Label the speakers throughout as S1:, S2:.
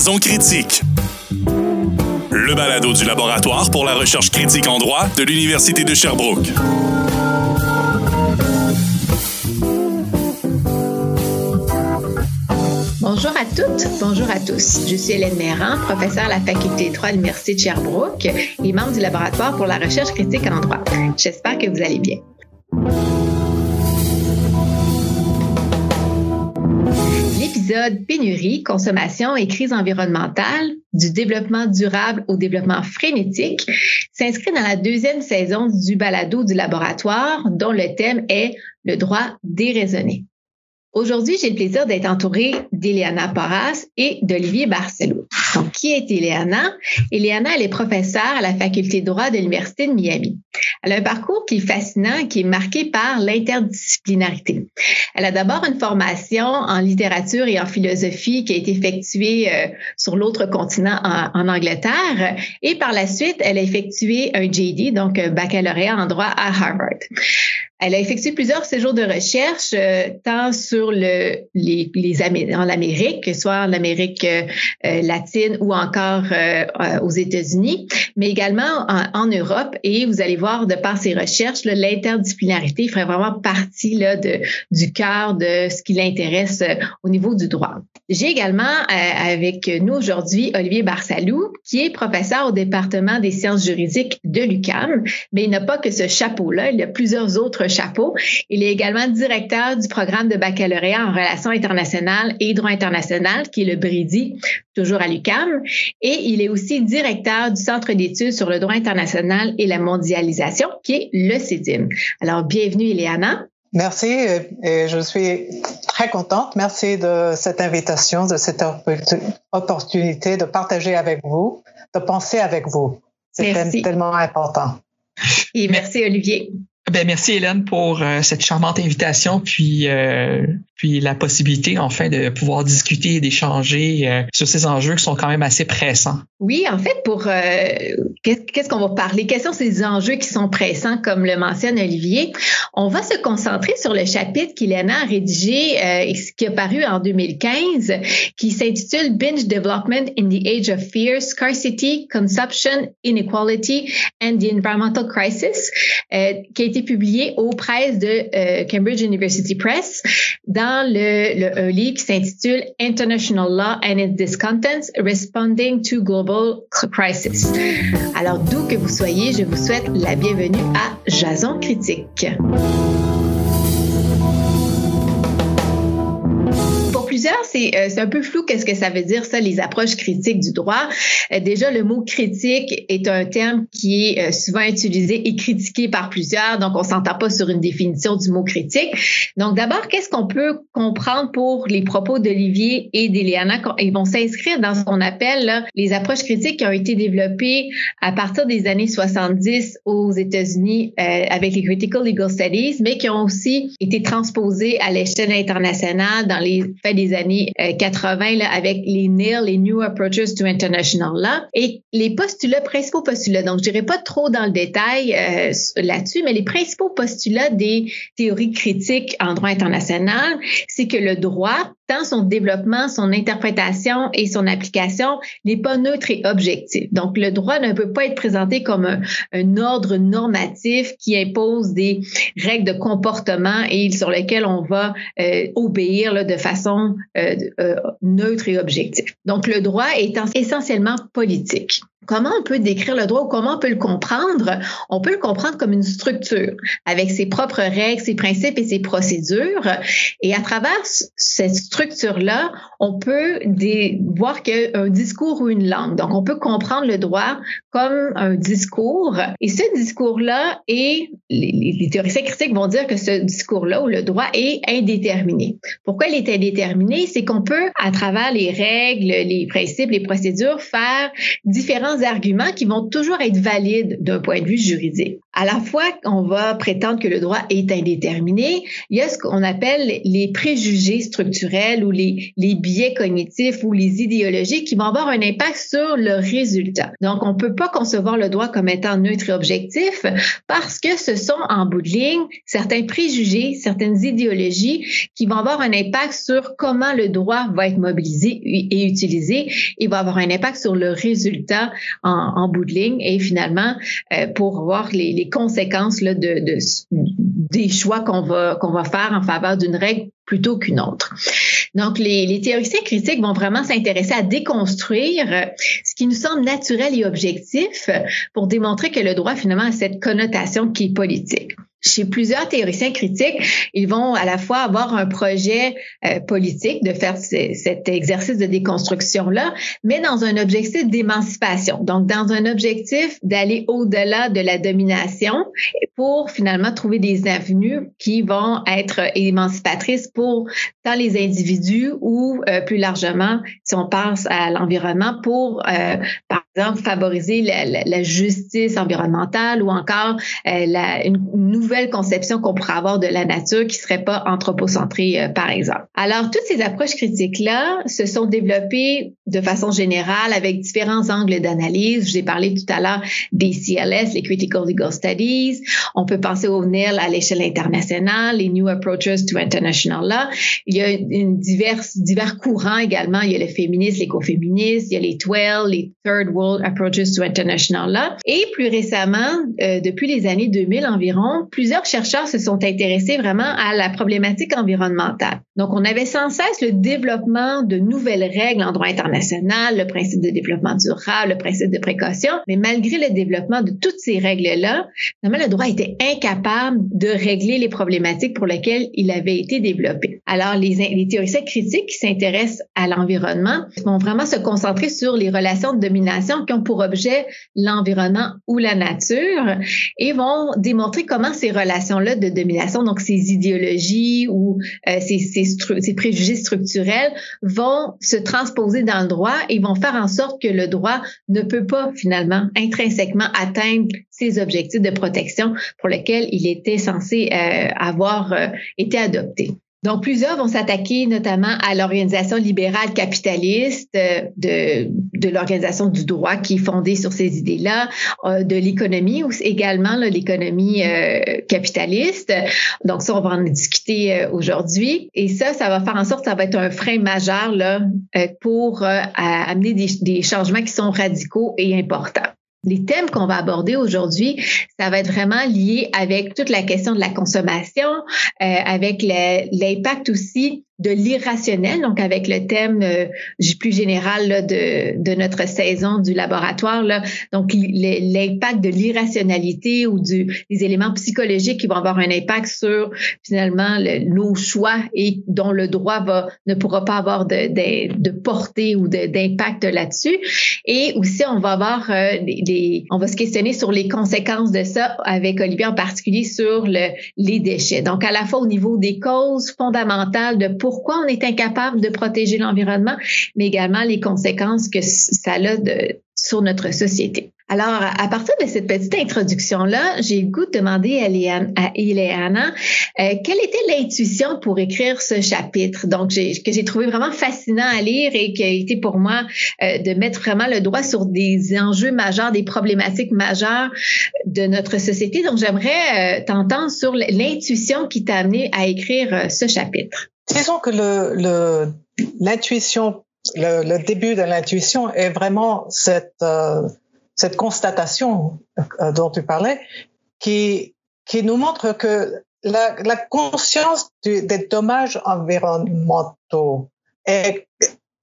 S1: Jason Critique. Le balado du laboratoire pour la recherche critique en droit de l'Université de Sherbrooke.
S2: Bonjour à toutes, bonjour à tous. Je suis Hélène Méran, professeure à la faculté de droit de l'Université de Sherbrooke et membre du laboratoire pour la recherche critique en droit. J'espère que vous allez bien. L'épisode Pénurie, consommation et crise environnementale, du développement durable au développement frénétique, s'inscrit dans la deuxième saison du balado du laboratoire dont le thème est le droit déraisonné. Aujourd'hui, j'ai le plaisir d'être entourée d'Eliana Porras et d'Olivier Barcelot. Donc, qui est Eliana? Eliana, elle est professeure à la faculté de droit de l'Université de Miami. Elle a un parcours qui est fascinant, qui est marqué par l'interdisciplinarité. Elle a d'abord une formation en littérature et en philosophie qui a été effectuée euh, sur l'autre continent en, en, Angleterre. Et par la suite, elle a effectué un JD, donc un baccalauréat en droit à Harvard. Elle a effectué plusieurs séjours de recherche, euh, tant sur le, les, les en l'Amérique, soit en Amérique euh, latine ou encore euh, aux États-Unis, mais également en, en, Europe. Et vous allez voir de par ses recherches, l'interdisciplinarité ferait vraiment partie là, de, du cœur de ce qui l'intéresse au niveau du droit. J'ai également avec nous aujourd'hui Olivier Barsalou, qui est professeur au département des sciences juridiques de l'UCAM, mais il n'a pas que ce chapeau-là, il a plusieurs autres chapeau. Il est également directeur du programme de baccalauréat en relations internationales et droit international, qui est le BRIDI, toujours à l'UCAM. Et il est aussi directeur du Centre d'études sur le droit international et la mondialisation, qui est le CEDIM. Alors, bienvenue, Ileana.
S3: Merci et je suis très contente. Merci de cette invitation, de cette opportunité de partager avec vous, de penser avec vous. C'est tellement important.
S2: Et merci Olivier.
S4: Ben merci Hélène pour euh, cette charmante invitation puis euh, puis la possibilité enfin de pouvoir discuter et d'échanger euh, sur ces enjeux qui sont quand même assez pressants.
S2: Oui, en fait pour qu'est-ce qu'on va parler? Quels sont ces enjeux qui sont pressants comme le mentionne Olivier? On va se concentrer sur le chapitre qu'Hélène a rédigé et qui a paru en 2015 qui s'intitule Binge Development in the Age of Fear, Scarcity, Consumption, Inequality and the Environmental Crisis qui a été publié aux presses de euh, Cambridge University Press dans le, le un livre qui s'intitule International Law and its Discontents Responding to Global Crisis. Alors, d'où que vous soyez, je vous souhaite la bienvenue à Jason Critique. Euh, c'est un peu flou qu'est-ce que ça veut dire ça, les approches critiques du droit. Euh, déjà, le mot critique est un terme qui est euh, souvent utilisé et critiqué par plusieurs, donc on s'entend pas sur une définition du mot critique. Donc d'abord, qu'est-ce qu'on peut comprendre pour les propos d'Olivier et d'Eliana? Ils vont s'inscrire dans ce qu'on appelle les approches critiques qui ont été développées à partir des années 70 aux États-Unis avec les Critical Legal Studies, mais qui ont aussi été transposées à l'échelle internationale dans les faits des années 80 euh, là, avec les NIL, les New Approaches to International Law, et les postulats, principaux postulats. Donc, je dirais pas trop dans le détail euh, là-dessus, mais les principaux postulats des théories critiques en droit international, c'est que le droit son développement, son interprétation et son application n'est pas neutre et objectif. Donc, le droit ne peut pas être présenté comme un, ordre normatif qui impose des règles de comportement et sur lesquelles on va euh, obéir de façon euh, euh, neutre et objective. Donc, le droit est essentiellement politique. Comment on peut décrire le droit ou comment on peut le comprendre? On peut le comprendre comme une structure avec ses propres règles, ses principes et ses procédures. Et à travers cette structure-là, on peut voir qu'il un discours ou une langue. Donc, on peut comprendre le droit comme un discours. Et ce discours-là est, les, les théoriciens critiques vont dire que ce discours-là ou le droit est indéterminé. Pourquoi il est indéterminé? C'est qu'on peut, à travers les règles, les principes, les procédures, faire différents différents arguments qui vont toujours être valides d'un point de vue juridique. À la fois, on va prétendre que le droit est indéterminé. Il y a ce qu'on appelle les préjugés structurels ou les, les biais cognitifs ou les idéologies qui vont avoir un impact sur le résultat. Donc, on peut pas concevoir le droit comme étant neutre et objectif parce que ce sont en bout de ligne certains préjugés, certaines idéologies qui vont avoir un impact sur comment le droit va être mobilisé et utilisé et va avoir un impact sur le résultat en, en bout de ligne et finalement euh, pour voir les, conséquences des choix qu'on va faire en faveur d'une règle plutôt qu'une autre. Donc, les, les théoriciens critiques vont vraiment s'intéresser à déconstruire ce qui nous semble naturel et objectif pour démontrer que le droit, finalement, a cette connotation qui est politique chez plusieurs théoriciens critiques, ils vont à la fois avoir un projet euh, politique de faire cet exercice de déconstruction-là, mais dans un objectif d'émancipation. Donc, dans un objectif d'aller au-delà de la domination pour finalement trouver des avenues qui vont être émancipatrices pour tant les individus ou euh, plus largement, si on pense à l'environnement, pour, euh, par favoriser la, justice environnementale ou encore la, une nouvelle conception qu'on pourrait avoir de la nature qui serait pas anthropocentrée, euh, par exemple. Alors, toutes ces approches critiques-là se sont développées de façon générale avec différents angles d'analyse. Je vous ai parlé tout à l'heure des CLS, les Critical Legal Studies. On peut penser au NIL à l'échelle internationale, les New Approaches to International Law. Il y a une divers courants également. Il y a les féministes, l'écoféministes, il y a les 12, les Third World Approaches to International Law. Et plus récemment, euh, depuis les années 2000 environ, plusieurs chercheurs se sont intéressés vraiment à la problématique environnementale. Donc, on avait sans cesse le développement de nouvelles règles en droit international, le principe de développement durable, le principe de précaution, mais malgré le développement de toutes ces règles-là, le droit était incapable de régler les problématiques pour lesquelles il avait été développé. Alors, les, théoriciens critiques qui s'intéressent à l'environnement vont vraiment se concentrer sur les relations de domination qui ont pour objet l'environnement ou la nature et vont démontrer comment ces relations-là de domination, donc ces idéologies ou euh, ces, ces, ces, préjugés structurels vont se transposer dans le droit et vont faire en sorte que le droit ne peut pas finalement intrinsèquement atteindre ces objectifs de protection pour lesquels il était censé euh, avoir euh, été adopté. Donc, plusieurs vont s'attaquer notamment à l'organisation libérale capitaliste euh, de, l'organisation du droit qui est fondée sur ces idées-là, euh, de l'économie également, l'économie euh, capitaliste. Donc, ça, on va en discuter aujourd'hui. Et ça, ça va faire en sorte que ça va être un frein majeur là, pour amener des changements qui sont radicaux et importants. Les thèmes qu'on va aborder aujourd'hui, ça va être vraiment lié avec toute la question de la consommation, euh, avec l'impact aussi de l'irrationnel, donc avec le thème euh, plus général de, notre saison du laboratoire, donc l'impact de l'irrationalité ou des éléments psychologiques qui vont avoir un impact sur finalement nos choix et dont le droit ne pourra pas avoir de, portée ou d'impact là-dessus. Et aussi, on va avoir euh, des, on va se questionner sur les conséquences de ça avec Olivier en particulier sur le, les déchets. Donc à la fois au niveau des causes fondamentales de pour pourquoi on est incapable de protéger l'environnement, mais également les conséquences que ça a sur notre société. Alors, à partir de cette petite introduction-là, j'ai le goût de demander à, Ileana euh, quelle était l'intuition pour écrire ce chapitre, donc que j'ai trouvé vraiment fascinant à lire et qui a été pour moi euh, de mettre vraiment le doigt sur des enjeux majeurs, des problématiques majeures de notre société. Donc, j'aimerais euh, t'entendre sur l'intuition qui t'a amené à écrire ce chapitre.
S3: Disons que le, l'intuition, le, début de l'intuition est vraiment cette, euh, cette constatation euh, dont tu parlais, qui, qui nous montre que la, la conscience du, des dommages environnementaux est,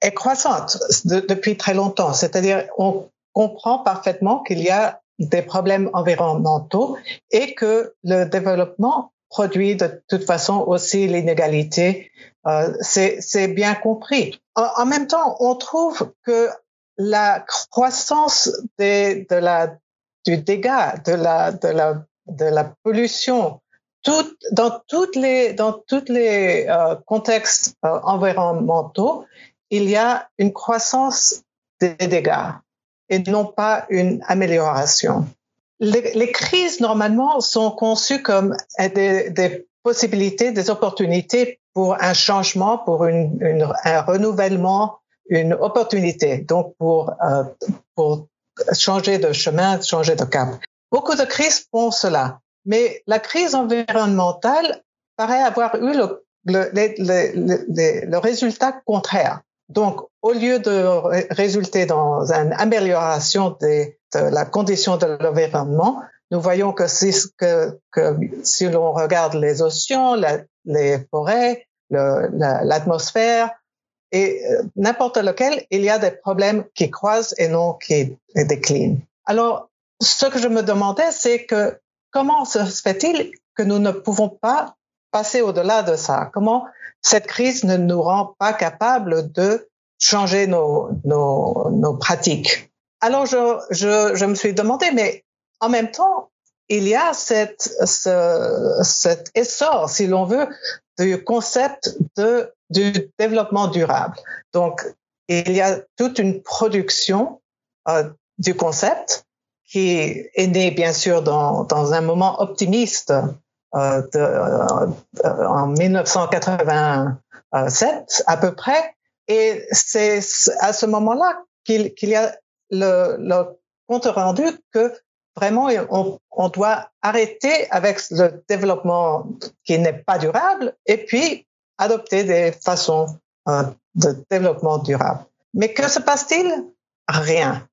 S3: est croissante depuis très longtemps. C'est-à-dire, on comprend parfaitement qu'il y a des problèmes environnementaux et que le développement produit de toute façon aussi l'inégalité. Euh, c'est bien compris. En, même temps, on trouve que la croissance des, de la, du dégât, de la, de la, de la pollution, tout, dans toutes les, dans toutes les euh, contextes euh, environnementaux, il y a une croissance des dégâts. et non pas une amélioration. Les, crises, normalement, sont conçues comme des, des, possibilités, des opportunités pour un changement, pour une, une, un renouvellement, une opportunité, donc pour, euh, pour changer de chemin, changer de cap. Beaucoup de crises font cela, mais la crise environnementale paraît avoir eu le, le, le, le résultat contraire. Donc, au lieu de résulter dans une amélioration de la condition de l'environnement, nous voyons que si, l'on regarde les océans, les forêts, l'atmosphère et euh, n'importe lequel, il y a des problèmes qui croisent et non qui déclinent. Alors, ce que je me demandais, c'est que comment se fait-il que nous ne pouvons pas passer au-delà de ça? Comment cette crise ne nous rend pas capables de changer nos pratiques? Alors je, je, je, me suis demandé, mais en même temps, il y a cette, ce, cet essor, si l'on veut, du concept de, du développement durable. Donc, il y a toute une production euh, du concept qui est né bien sûr dans, dans un moment optimiste euh, de, euh, en 1987 à peu près, et c'est à ce moment-là qu'il y a le, compte rendu que vraiment on, doit arrêter avec le développement qui n'est pas durable et puis adopter des façons euh, de développement durable. Mais que se passe-t-il? Rien.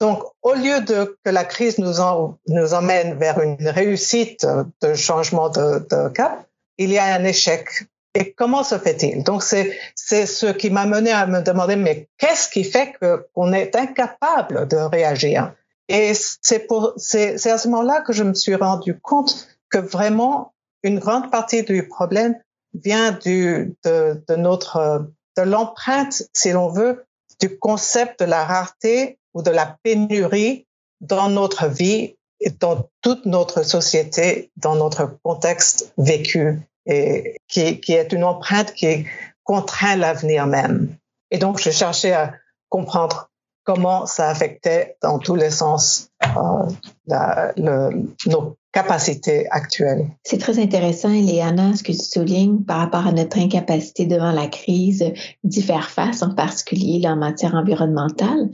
S3: Donc, au lieu de que la crise nous, nous emmène vers une réussite de changement de cap, il y a un échec et comment se fait-il? Donc c'est c'est ce qui m'a mené à me demander mais qu'est-ce qui fait qu'on est incapable de réagir? Et c'est pour c'est c'est à ce moment-là que je me suis rendu compte que vraiment une grande partie du problème vient du de, de notre de l'empreinte si l'on veut du concept de la rareté ou de la pénurie dans notre vie et dans toute notre société, dans notre contexte vécu et qui, qui est une empreinte qui contraint l'avenir même. Et donc, je cherchais à comprendre comment ça affectait dans tous les sens euh, la, le, nos capacités actuelles.
S2: C'est très intéressant, Eliana, ce que tu soulignes par rapport à notre incapacité devant la crise d'y faire face, en particulier en matière environnementale.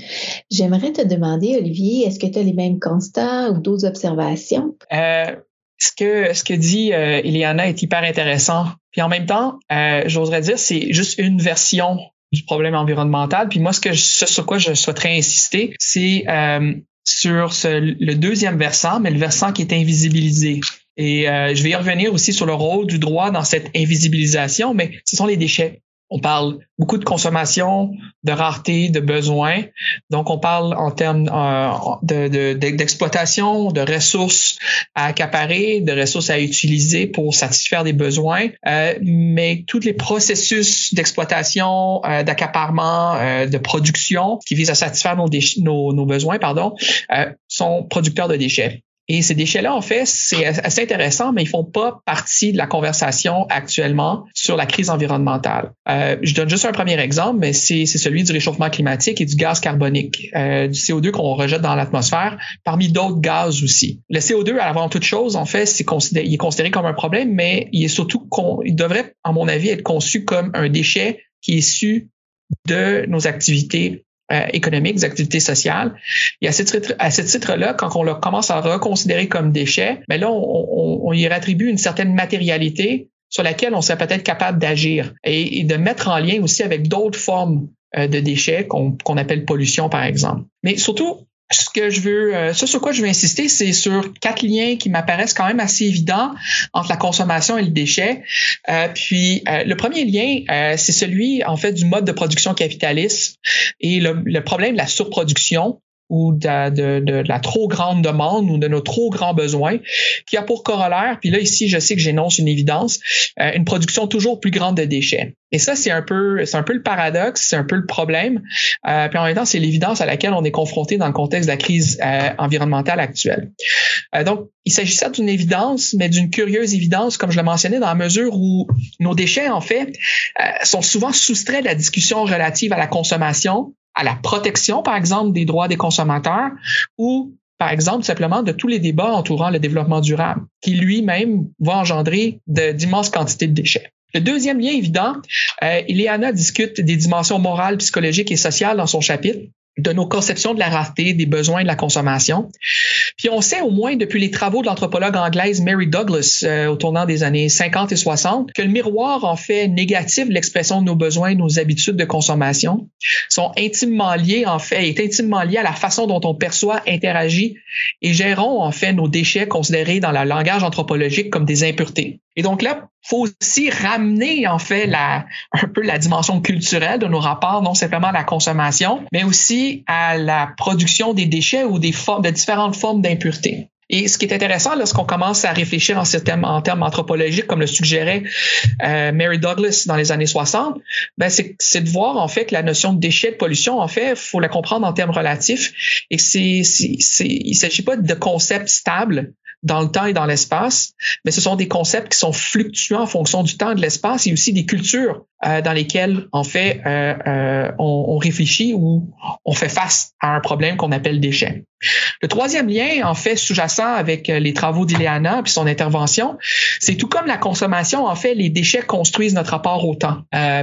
S2: J'aimerais te demander, Olivier, est-ce que tu as les mêmes constats ou d'autres observations?
S4: Euh, ce que ce que dit euh, Eliana est hyper intéressant. Puis en même temps, euh, j'oserais dire c'est juste une version du problème environnemental. Puis moi, ce que ce sur quoi je souhaiterais insister, c'est euh, sur ce, le deuxième versant, mais le versant qui est invisibilisé. Et euh, je vais y revenir aussi sur le rôle du droit dans cette invisibilisation, mais ce sont les déchets. On parle beaucoup de consommation, de rareté, de besoins. Donc, on parle en termes euh, d'exploitation, de, ressources à accaparer, de ressources à utiliser pour satisfaire des besoins. Euh, mais tous les processus d'exploitation, euh, d'accaparement, de production qui visent à satisfaire nos, nos, nos besoins, pardon, sont producteurs de déchets. Et ces déchets-là, en fait, c'est assez intéressant, mais ils font pas partie de la conversation actuellement sur la crise environnementale. Euh, je donne juste un premier exemple, mais c'est celui du réchauffement climatique et du gaz carbonique, euh, du CO2 qu'on rejette dans l'atmosphère, parmi d'autres gaz aussi. Le CO2, avant toute chose, en fait, considéré, il est considéré comme un problème, mais il est surtout, il devrait, à mon avis, être conçu comme un déchet qui est issu de nos activités euh, économiques, des activités sociales. Et à ce titre-là, quand on commence à reconsidérer comme déchet, mais ben là, on, on, y attribue une certaine matérialité sur laquelle on serait peut-être capable d'agir et, de mettre en lien aussi avec d'autres formes euh, de déchets qu'on appelle pollution, par exemple. Mais surtout, ce que je veux, euh, ce sur quoi je veux insister, c'est sur quatre liens qui m'apparaissent quand même assez évidents entre la consommation et le déchet. Euh, puis euh, le premier lien, c'est celui en fait du mode de production capitaliste et le, le problème de la surproduction ou de, de, de, la trop grande demande ou de nos trop grands besoins, qui a pour corollaire, puis là ici je sais que j'énonce une évidence, euh, une production toujours plus grande de déchets. Et ça c'est un peu c'est un peu le paradoxe, c'est un peu le problème. Euh, puis en même temps c'est l'évidence à laquelle on est confronté dans le contexte de la crise euh, environnementale actuelle. Euh, donc il certes d'une évidence, mais d'une curieuse évidence, comme je le mentionnais, dans la mesure où nos déchets en fait sont souvent soustraits de la discussion relative à la consommation à la protection, par exemple, des droits des consommateurs ou par exemple, simplement de tous les débats entourant le développement durable, qui lui-même va engendrer d'immenses quantités de déchets. Le deuxième lien évident, euh, Ileana discute des dimensions morales, psychologiques et sociales dans son chapitre de nos conceptions de la rareté, des besoins de la consommation. Puis on sait au moins depuis les travaux de l'anthropologue anglaise Mary Douglas euh, au tournant des années 50 et 60 que le miroir en fait négatif l'expression de nos besoins, nos habitudes de consommation sont intimement liés en fait, est intimement lié à la façon dont on perçoit, interagit et gérons en fait nos déchets considérés dans le langage anthropologique comme des impuretés. Et donc là, faut aussi ramener en fait la, un peu la dimension culturelle de nos rapports, non simplement à la consommation, mais aussi à la production des déchets ou des formes, de différentes formes d'impureté. Et ce qui est intéressant lorsqu'on commence à réfléchir en, termes, anthropologiques, comme le suggérait euh, Mary Douglas dans les années 60, ben c'est de voir en fait que la notion de déchet, de pollution, en fait, faut la comprendre en termes relatifs et c'est, il s'agit pas de concepts stables dans le temps et dans l'espace, mais ce sont des concepts qui sont fluctuants en fonction du temps et de l'espace. Et aussi des cultures euh, dans lesquelles, en fait, euh, euh, on, réfléchit ou on fait face à un problème qu'on appelle déchet. Le troisième lien, en fait, sous-jacent avec les travaux d'Ileana puis son intervention, c'est tout comme la consommation, en fait, les déchets construisent notre rapport au temps.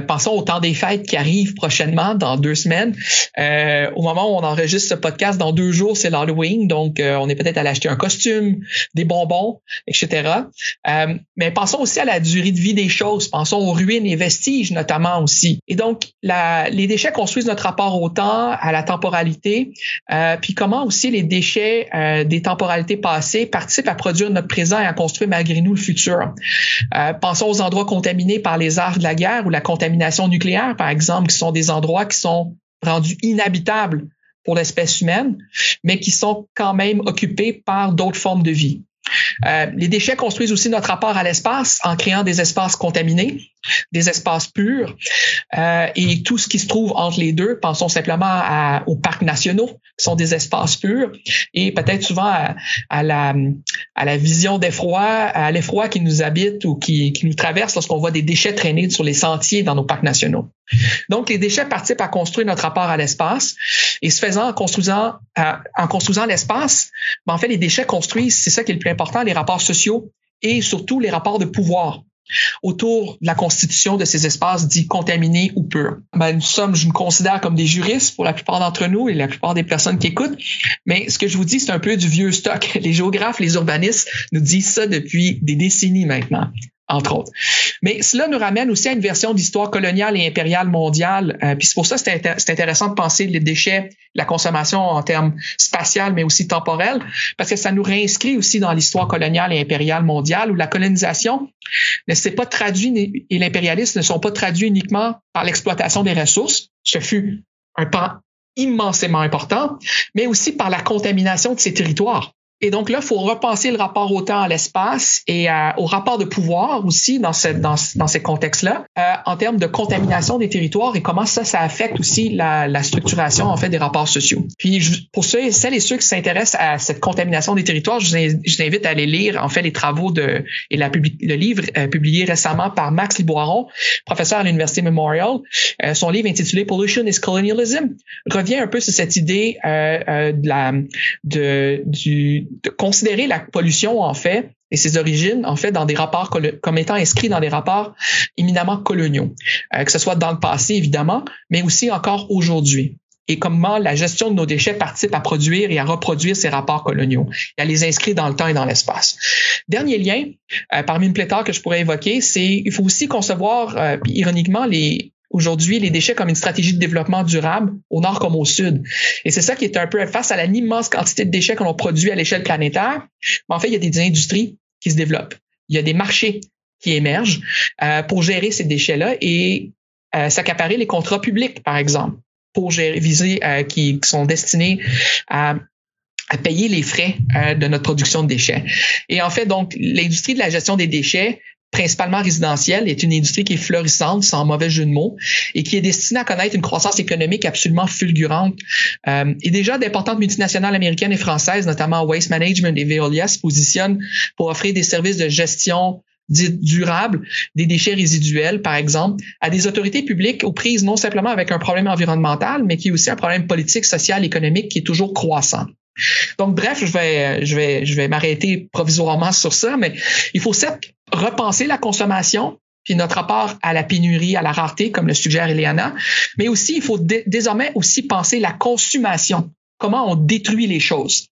S4: pensons au temps des fêtes qui arrivent prochainement, dans deux semaines. au moment où on enregistre ce podcast, dans deux jours, c'est l'Halloween, donc on est peut-être allé acheter un costume, des bonbons, etc. Mais pensons aussi à la durée de vie des choses. Pensons aux ruines et vestiges notamment aussi. Et donc, les déchets construisent notre rapport au temps, à la temporalité, euh, puis comment aussi les déchets euh, des temporalités passées participent à produire notre présent et à construire malgré nous le futur. Euh, pensons aux endroits contaminés par les arts de la guerre ou la contamination nucléaire, par exemple, qui sont des endroits qui sont rendus inhabitables pour l'espèce humaine, mais qui sont quand même occupés par d'autres formes de vie. Les déchets construisent aussi notre rapport à l'espace en créant des espaces contaminés, des espaces purs euh, et tout ce qui se trouve entre les deux. Pensons simplement à, aux parcs nationaux, sont des espaces purs, et peut-être souvent à, la, à la vision d'effroi, à l'effroi qui nous habite ou qui, qui nous traverse lorsqu'on voit des déchets traîner sur les sentiers dans nos parcs nationaux. Donc, les déchets participent à construire notre rapport à l'espace et ce faisant, en construisant, euh, en construisant l'espace, ben, en fait, les déchets construisent, c'est ça qui est le plus important, les rapports sociaux et surtout les rapports de pouvoir autour de la constitution de ces espaces dits contaminés ou purs. Ben, nous sommes, je nous considère comme des juristes pour la plupart d'entre nous et la plupart des personnes qui écoutent, mais ce que je vous dis, c'est un peu du vieux stock. Les géographes, les urbanistes nous disent ça depuis des décennies maintenant entre autres. Mais cela nous ramène aussi à une version d'histoire coloniale et impériale mondiale. Euh, puis c'est pour ça que c'est intéressant de penser les déchets, la consommation en termes spatial, mais aussi temporel, parce que ça nous réinscrit aussi dans l'histoire coloniale et impériale mondiale, où la colonisation ne s'est pas traduit et l'impérialisme ne sont pas traduits uniquement par l'exploitation des ressources. Ce fut un pan immensément important, mais aussi par la contamination de ces territoires. Et donc là, il faut repenser le rapport au temps, à l'espace et au rapport de pouvoir aussi dans, cette, dans, dans ces contextes-là, euh, en termes de contamination des territoires et comment ça, ça affecte aussi la, la structuration en fait des rapports sociaux. Puis pour ceux, celles et ceux qui s'intéressent à cette contamination des territoires, je vous, invite à aller lire en fait les travaux de et la, le livre euh, publié récemment par Max Liboiron, professeur à l'université Memorial. Euh, son livre intitulé Pollution is Colonialism revient un peu sur cette idée euh, de la de du de considérer la pollution, en fait, et ses origines, en fait, dans des rapports comme étant inscrits dans des rapports éminemment coloniaux, euh, que ce soit dans le passé, évidemment, mais aussi encore aujourd'hui et comment la gestion de nos déchets participe à produire et à reproduire ces rapports coloniaux et à les inscrire dans le temps et dans l'espace. Dernier lien, euh, parmi une pléthore que je pourrais évoquer, c'est il faut aussi concevoir, euh, ironiquement, les, aujourd'hui les déchets comme une stratégie de développement durable au nord comme au sud. Et c'est ça qui est un peu face à l'immense quantité de déchets que l'on produit à l'échelle planétaire. Mais en fait, il y a des industries qui se développent. Il y a des marchés qui émergent euh, pour gérer ces déchets-là et euh, s'accaparer les contrats publics, par exemple, pour gérer, viser, euh, qui, qui, sont destinés à à payer les frais euh, de notre production de déchets. Et en fait, donc, l'industrie de la gestion des déchets principalement résidentielle, est une industrie qui est florissante, sans mauvais jeu de mots, et qui est destinée à connaître une croissance économique absolument fulgurante. Euh, et déjà, d'importantes multinationales américaines et françaises, notamment Waste Management et Veolia, se positionnent pour offrir des services de gestion dites durables des déchets résiduels, par exemple, à des autorités publiques aux prises non simplement avec un problème environnemental, mais qui est aussi un problème politique, social, économique qui est toujours croissant. Donc, bref, je vais, m'arrêter provisoirement sur ça, mais il faut certes repenser la consommation, puis notre rapport à la pénurie, à la rareté, comme le suggère Eliana, mais aussi, il faut désormais aussi penser la consommation, comment on détruit les choses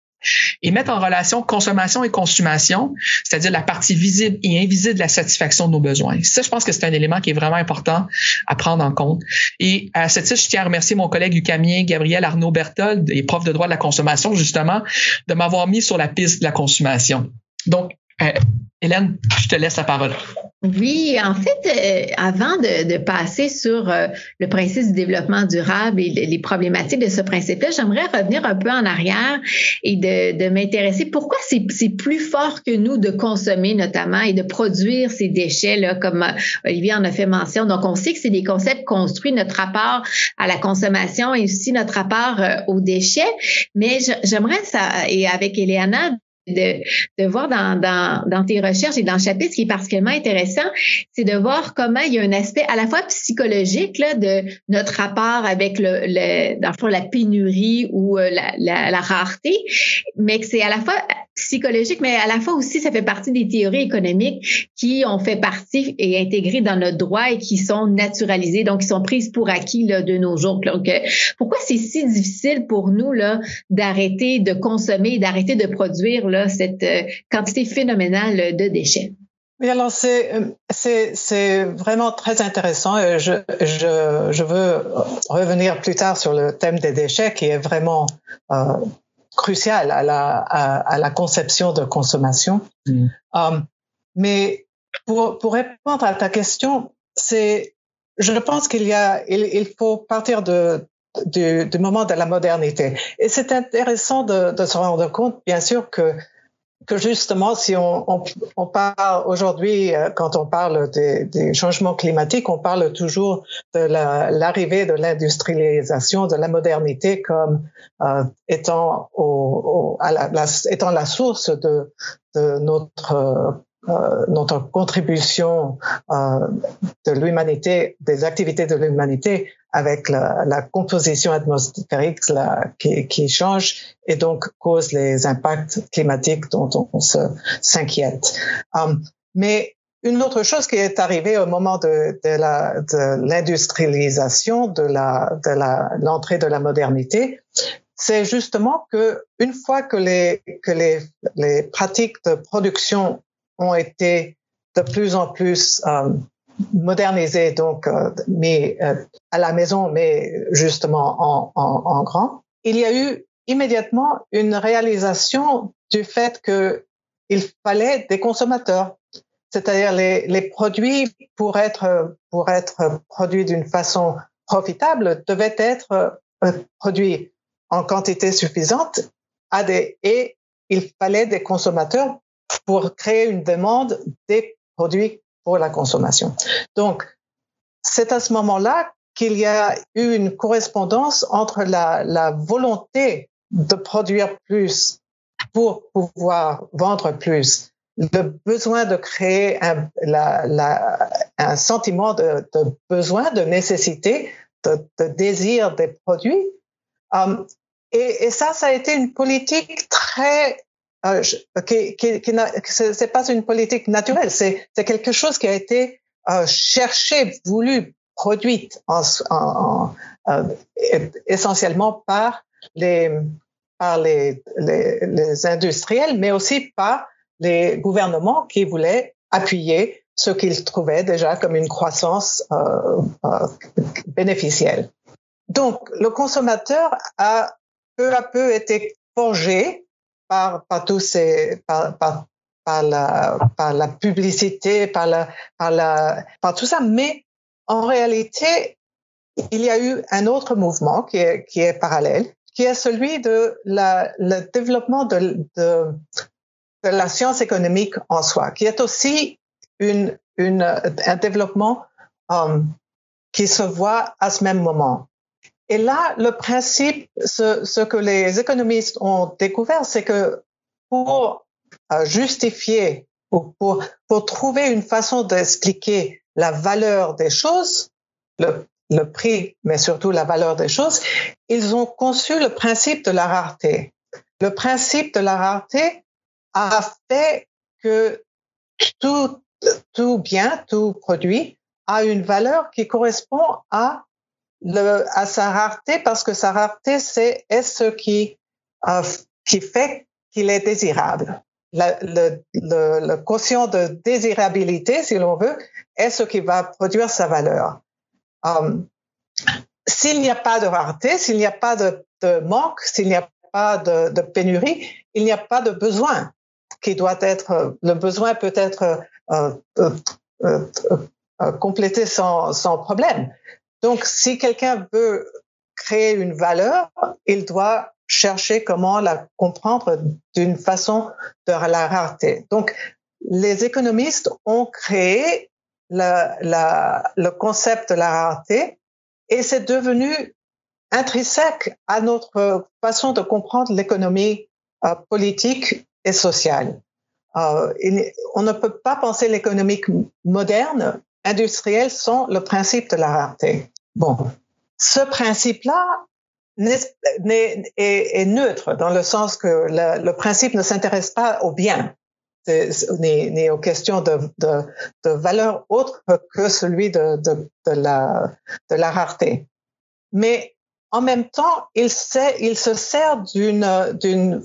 S4: et mettre en relation consommation et consommation, c'est-à-dire la partie visible et invisible de la satisfaction de nos besoins. Ça, je pense que c'est un élément qui est vraiment important à prendre en compte. Et à ce titre, je tiens à remercier mon collègue Lucamien, Gabriel Arnaud Berthold, et prof de droit de la consommation, justement, de m'avoir mis sur la piste de la consommation. Donc, euh, Hélène, je te laisse la parole.
S2: Oui, en fait, euh, avant de, passer sur euh, le principe du développement durable et les problématiques de ce principe-là, j'aimerais revenir un peu en arrière et de, m'intéresser pourquoi c'est plus fort que nous de consommer notamment et de produire ces déchets, là, comme Olivier en a fait mention. Donc, on sait que c'est des concepts construits, notre rapport à la consommation et aussi notre rapport aux déchets. Mais j'aimerais ça, et avec Eleana, de, voir dans, tes recherches et dans le chapitre, ce qui est particulièrement intéressant, c'est de voir comment il y a un aspect à la fois psychologique là, de notre rapport avec le, le dans la pénurie ou euh, la, rareté, mais que c'est à la fois psychologique, mais à la fois aussi, ça fait partie des théories économiques qui ont fait partie et intégrées dans notre droit et qui sont naturalisées, donc qui sont prises pour acquis de nos jours. Donc, euh, pourquoi c'est si difficile pour nous d'arrêter de consommer, d'arrêter de produire cette euh, quantité phénoménale de déchets?
S3: Oui, alors c'est c'est vraiment très intéressant. Je, je je veux revenir plus tard sur le thème des déchets qui est vraiment euh, crucial à la, à, la conception de consommation. Mm. Um, mais pour, pour répondre à ta question, c'est, je pense qu'il y a, il, il faut partir de, du, du, moment de la modernité. Et c'est intéressant de, de, se rendre compte, bien sûr, que que justement, si on, on, on parle aujourd'hui, euh, quand on parle des, des, changements climatiques, on parle toujours de l'arrivée de l'industrialisation, de la modernité comme euh, étant, au, à la, étant la source de, de notre euh, notre contribution euh, de l'humanité, des activités de l'humanité avec la, la, composition atmosphérique la, qui, qui, change et donc cause les impacts climatiques dont on, s'inquiète. Um, mais une autre chose qui est arrivée au moment de, de, de l'industrialisation, de de l'entrée de la modernité, c'est justement que une fois que les que les, les pratiques de production ont été de plus en plus euh, modernisés, donc euh, mais euh, à la maison, mais justement en, grand. Il y a eu immédiatement une réalisation du fait que il fallait des consommateurs, c'est-à-dire les, produits pour être pour être produits d'une façon profitable devaient être euh, produits en quantité suffisante et il fallait des consommateurs pour créer une demande des produits pour la consommation. Donc, c'est à ce moment-là qu'il y a eu une correspondance entre la, volonté de produire plus pour pouvoir vendre plus, le besoin de créer un, sentiment de, besoin, de nécessité, de, désir des produits. Et, et, ça, ça a été une politique très euh, qui, c'est pas une politique naturelle, c'est quelque chose qui a été euh, cherché, voulu, produite euh, essentiellement par les, industriels, mais aussi par les gouvernements qui voulaient appuyer ce qu'ils trouvaient déjà comme une croissance euh, euh, bénéficielle. Donc, le consommateur a peu à peu été forgé par, tous ces, par, par, par, la, par la publicité, par la, par la, par tout ça. Mais en réalité, il y a eu un autre mouvement qui est, qui est parallèle, qui est celui de la, le développement de, de, la science économique en soi, qui est aussi une, une, un développement um, qui se voit à ce même moment. Et là, le principe, ce, que les économistes ont découvert, c'est que pour euh, justifier pour, pour, trouver une façon d'expliquer la valeur des choses, le, prix, mais surtout la valeur des choses, ils ont conçu le principe de la rareté. Le principe de la rareté a fait que tout bien, tout produit a une valeur qui correspond à, à sa rareté parce que sa rareté, c'est est ce qui, euh, qui fait qu'il est désirable? le, le, quotient de désirabilité, si l'on veut, est ce qui va produire sa valeur. Um, s'il n'y a pas de rareté, s'il n'y a pas de, manque, s'il n'y a pas de, pénurie, il n'y a pas de besoin qui doit être, le besoin peut être euh, euh, euh, euh, complété sans, sans problème. Donc, si quelqu'un veut créer une valeur, il doit chercher comment la comprendre d'une façon de la rareté. Donc, les économistes ont créé le concept de la rareté et c'est devenu intrinsèque à notre façon de comprendre l'économie euh, politique et sociale. Euh, on ne peut pas penser l'économie moderne, industrielle, sans le principe de la rareté. Bon, ce principe-là est, neutre dans le sens que le, principe ne s'intéresse pas au bien ni, aux questions de, de, de, valeur autre que celui de, la, rareté. Mais en même temps, il, se sert d'une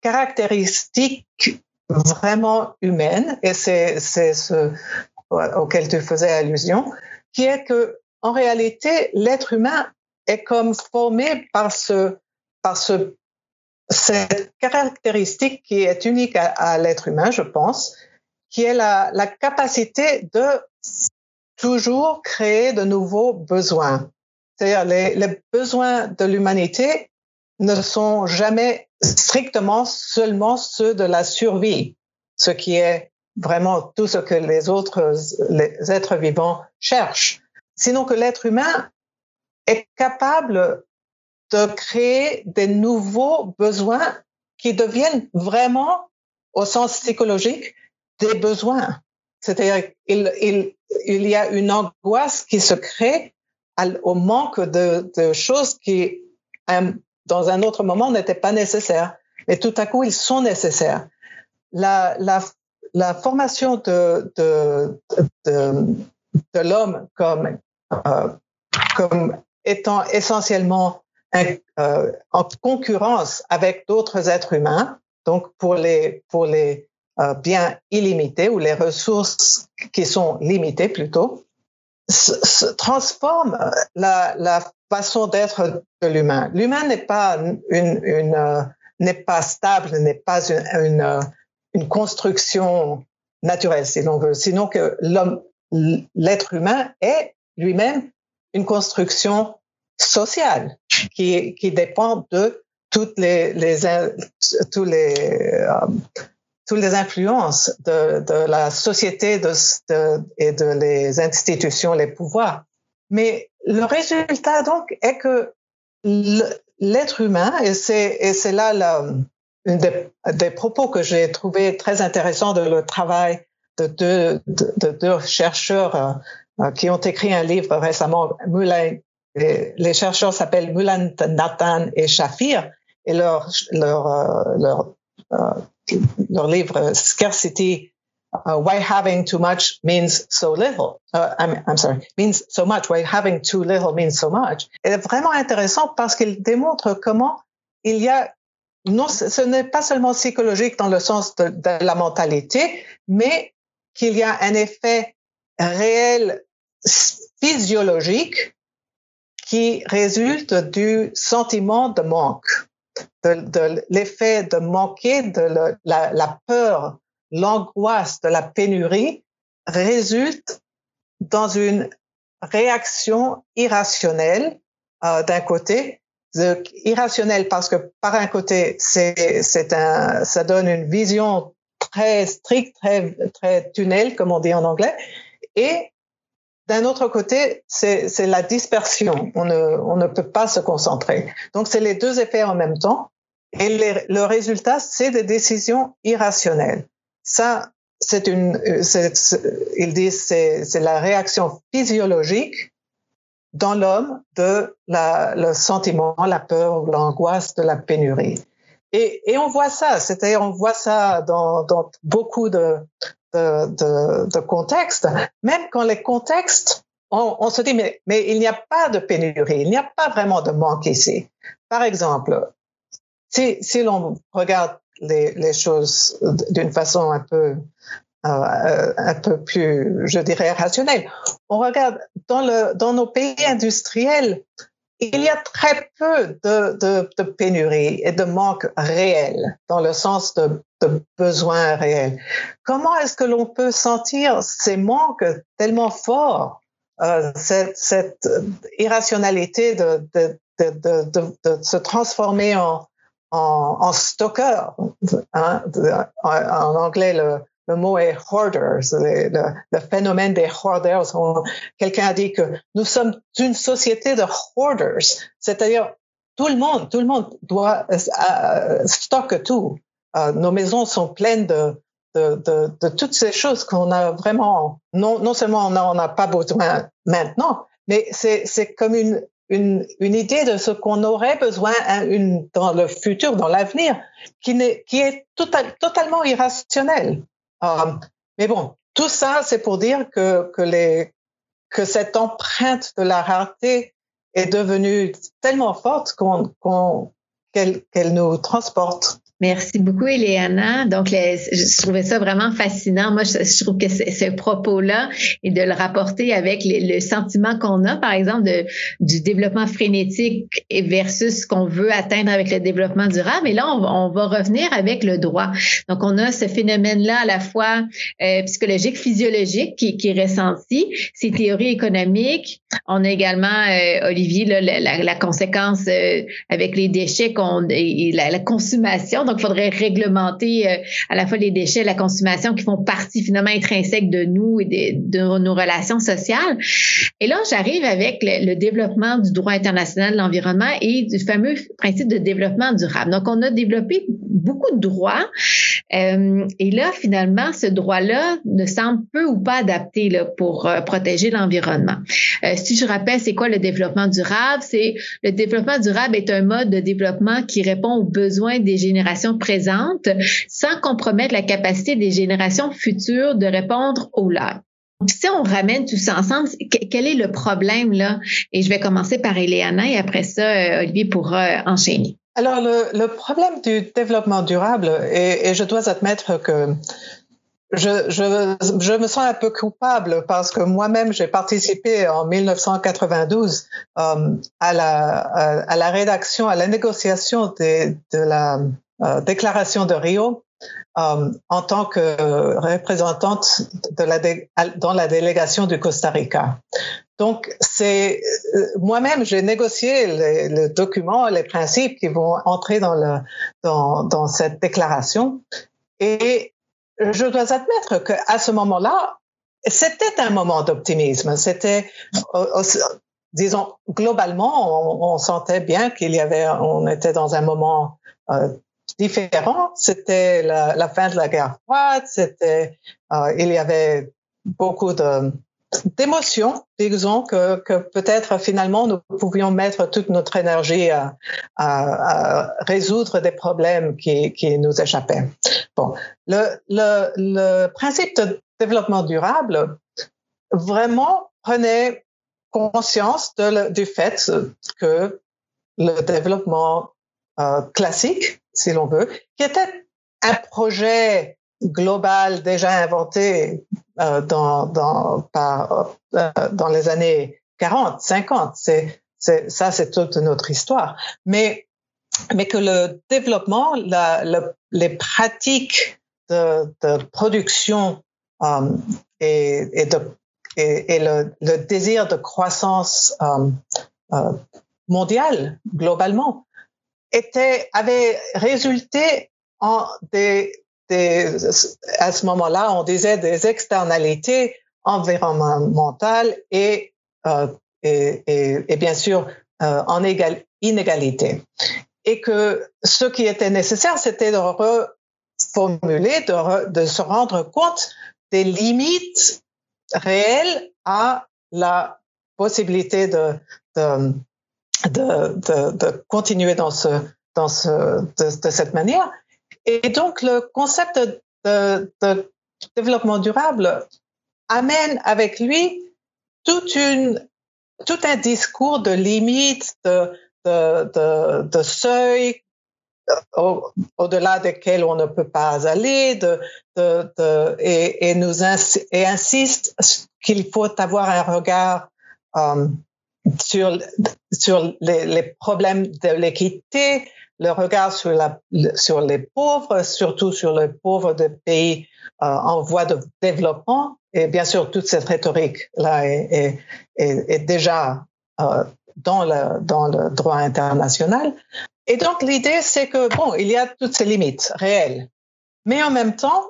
S3: caractéristique vraiment humaine, et c'est, c'est ce auquel tu faisais allusion, qui est que, en réalité, l'être humain est comme formé par ce, par ce cette caractéristique qui est unique à, l'être humain, je pense, qui est la, la, capacité de toujours créer de nouveaux besoins. C'est-à-dire les, les besoins de l'humanité ne sont jamais strictement seulement ceux de la survie, ce qui est vraiment tout ce que les autres êtres vivants cherchent. Sinon que l'être humain est capable de créer des nouveaux besoins qui deviennent vraiment, au sens psychologique, des besoins. C'est-à-dire il, il, il y a une angoisse qui se crée au manque de, choses qui, dans un autre moment, n'étaient pas nécessaires. Mais tout à coup, ils sont nécessaires. La, la formation de, de, de, l'homme comme, euh, comme étant essentiellement euh, en concurrence avec d'autres êtres humains, donc pour les, pour les euh, biens illimités ou les ressources qui sont limitées plutôt, transforme la, façon d'être de l'humain. L'humain n'est pas une, n'est pas stable, n'est pas une, une, construction naturelle, si l'on veut, sinon que l'homme, l'être humain est lui-même une construction sociale qui, qui dépend de toutes les, les tous les euh, toutes les influences de, de la société de, de, et de les institutions, les pouvoirs. Mais le résultat donc est que l'être humain, et c'est et c'est là la, une des, des propos que j'ai trouvé très intéressant de le travail de deux, de, deux chercheurs euh, qui ont écrit un livre récemment, Moulin les, chercheurs s'appellent Mulan Nathan et Shafir et leur, leur, euh, leur, euh, leur livre Scarcity uh, Why Having Too Much Means So Little. Uh, I'm, I'm, sorry, means so much. Why Having Too Little Means So Much. est vraiment intéressant parce qu'il démontre comment il y a non, ce n'est pas seulement psychologique dans le sens de, la mentalité, mais qu'il y a un effet réel physiologique qui résulte du sentiment de manque, de, l'effet de manquer, de la peur, l'angoisse de la pénurie résulte dans une réaction irrationnelle euh, d'un côté, irrationnelle parce que par un côté c'est c'est un ça donne une vision très stricte, très très tunnel comme on dit en anglais, et d'un autre côté, c'est la dispersion. On ne, on ne peut pas se concentrer. Donc, c'est les deux effets en même temps. Et le résultat, c'est des décisions irrationnelles. Ça, c'est une, ils disent, c'est la réaction physiologique dans l'homme de le sentiment, la peur, l'angoisse de la pénurie. Et, on voit ça, c'est-à-dire on voit ça dans, beaucoup de, contextes, même quand les contextes, on, se dit, mais, mais il n'y a pas de pénurie, il n'y a pas vraiment de manque ici. Par exemple, si, si l'on regarde les choses d'une façon un peu euh, un peu plus, je dirais, rationnelle, on regarde dans, le, dans nos pays industriels, il y a très peu de, de, de pénurie et de manque réel dans le sens de, de besoins réels. Comment est-ce que l'on peut sentir ces manques tellement forts, euh, cette, cette irrationalité de, se transformer en, en, en stocker, hein, en anglais le, le mot est hoarders, le, phénomène des hoarders. Quelqu'un a dit que nous sommes une société de hoarders, c'est-à-dire tout le monde, tout le monde doit euh, euh stocke tout. Euh, nos maisons sont pleines de, toutes ces choses qu'on a vraiment, non, seulement on n'a pas besoin maintenant, mais c'est comme une, idée de ce qu'on aurait besoin hein, dans le futur, dans l'avenir, qui, est, totalement irrationnel. Euh, mais bon, tout ça, c'est pour dire que, que, les, que cette empreinte de la rareté est devenue tellement forte qu'elle nous transporte.
S2: Merci beaucoup, Eliana. Donc, je trouvais ça vraiment fascinant. Moi, je, trouve que ce propos-là et de le rapporter avec le sentiment qu'on a, par exemple, du développement frénétique versus ce qu'on veut atteindre avec le développement durable. Et là, on, va revenir avec le droit. Donc, on a ce phénomène-là à la fois euh, psychologique, physiologique qui, est ressenti, ces théories économiques. On a également, euh, Olivier, la, conséquence euh, avec les déchets qu'on, et la, consommation. Il faudrait réglementer euh, à la fois les déchets, la consommation qui font partie finalement intrinsèque de nous et de, nos relations sociales. Et là, j'arrive avec le, développement du droit international de l'environnement et du fameux principe de développement durable. Donc, on a développé beaucoup de droits. Euh, et là, finalement, ce droit-là ne semble peu ou pas adapté pour euh, protéger l'environnement. si je rappelle, c'est quoi le développement durable? C'est le développement durable est un mode de développement qui répond aux besoins des générations présentes sans compromettre la capacité des générations futures de répondre aux leurs. Si on ramène tout ça ensemble, quel est le problème là? Et je vais commencer par Eliana et après ça, euh, Olivier pourra euh, enchaîner.
S3: Alors, le, problème du développement durable, et, je dois admettre que je, je, me sens un peu coupable parce que moi-même, j'ai participé en 1992 euh, à, la, à, la rédaction, à la négociation de, de la déclaration de Rio euh, en tant que représentante dans la délégation du Costa Rica. Donc, c'est euh, moi-même, j'ai négocié les, les, documents, les principes qui vont entrer dans, cette déclaration. Et je dois admettre qu'à ce moment-là, c'était un moment d'optimisme. C'était, disons, globalement, on, sentait bien qu'il y avait, on était dans un moment euh, différent. C'était la, fin de la guerre froide. C'était, euh, il y avait beaucoup de d'émotions, disons que, que peut-être finalement nous pouvions mettre toute notre énergie à, résoudre des problèmes qui, qui, nous échappaient. Bon, le, le, le principe de développement durable vraiment prenait conscience de, du fait que le développement euh, classique si l'on veut, qui était un projet global déjà inventé euh, dans, dans, par, euh, dans les années 40, 50. C'est, c'est, ça, c'est toute notre histoire. Mais, mais que le développement, les pratiques de, production euh, et, et, de, et, le, désir de croissance mondiale globalement était, avait résulté en des, des à ce moment-là, on disait des externalités environnementales et, euh, et, et, et, bien sûr euh, en égal, inégalité. et que ce qui était nécessaire, c'était de reformuler, de, de se rendre compte des limites réelles à la possibilité de, de, de, de, continuer dans ce, dans ce, de, cette manière. Et donc, le concept de, de développement durable amène avec lui toute une, tout un discours de limites, de, de, de, de seuils au-delà desquels on ne peut pas aller, de, de, de et, et, nous et insiste qu'il faut avoir un regard euh, sur, les, problèmes de l'équité, le regard sur, les pauvres, surtout sur les pauvres des pays euh, en voie de développement. Et bien sûr, toute cette rhétorique-là est, déjà euh, dans, le, dans le droit international. Et donc, l'idée, c'est que, bon, il y a toutes ces limites réelles. Mais en même temps,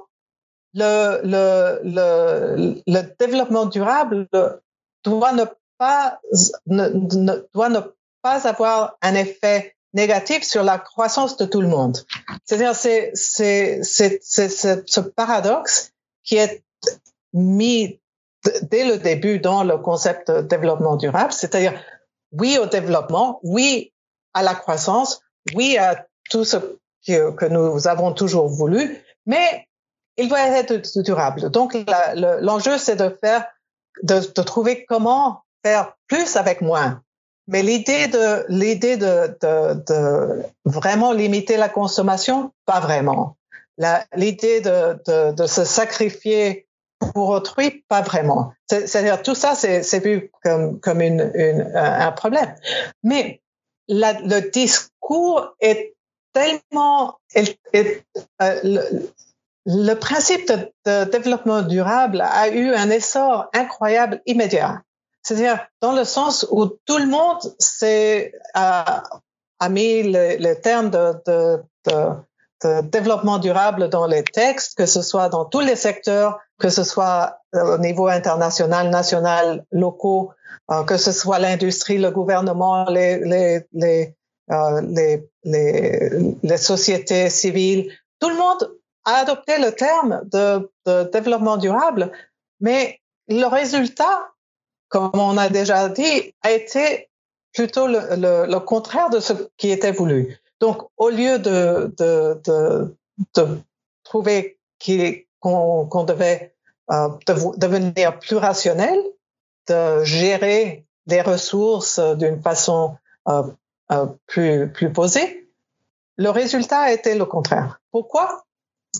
S3: le, le, le, le développement durable doit ne ne, doit ne pas avoir un effet négatif sur la croissance de tout le monde. C'est-à-dire, c'est, ce paradoxe qui est mis dès le début dans le concept de développement durable, c'est-à-dire oui au développement, oui à la croissance, oui à tout ce que, nous avons toujours voulu, mais il doit être durable. Donc l'enjeu, c'est de faire, de trouver comment faire plus avec moins. Mais l'idée de l'idée de, vraiment limiter la consommation, pas vraiment. L'idée de, de, se sacrifier pour autrui, pas vraiment. C'est-à-dire tout ça, c'est vu comme, comme une, un problème. Mais le discours est tellement... Euh, le, principe de, développement durable a eu un essor incroyable immédiat. C'est-à-dire dans le sens où tout le monde s'est a, a, mis le, le terme de, de, de, développement durable dans les textes, que ce soit dans tous les secteurs, que ce soit euh, au niveau international, national, locaux, euh, que ce soit l'industrie, le gouvernement, les, les, les, euh, les, les, les, sociétés civiles, tout le monde a adopté le terme de, de développement durable, mais le résultat comme on a déjà dit, a été plutôt le, contraire de ce qui était voulu. Donc, au lieu de, trouver qu'on qu devait euh, devenir plus rationnel, de gérer les ressources d'une façon euh, euh, plus, posée, le résultat a été le contraire. Pourquoi?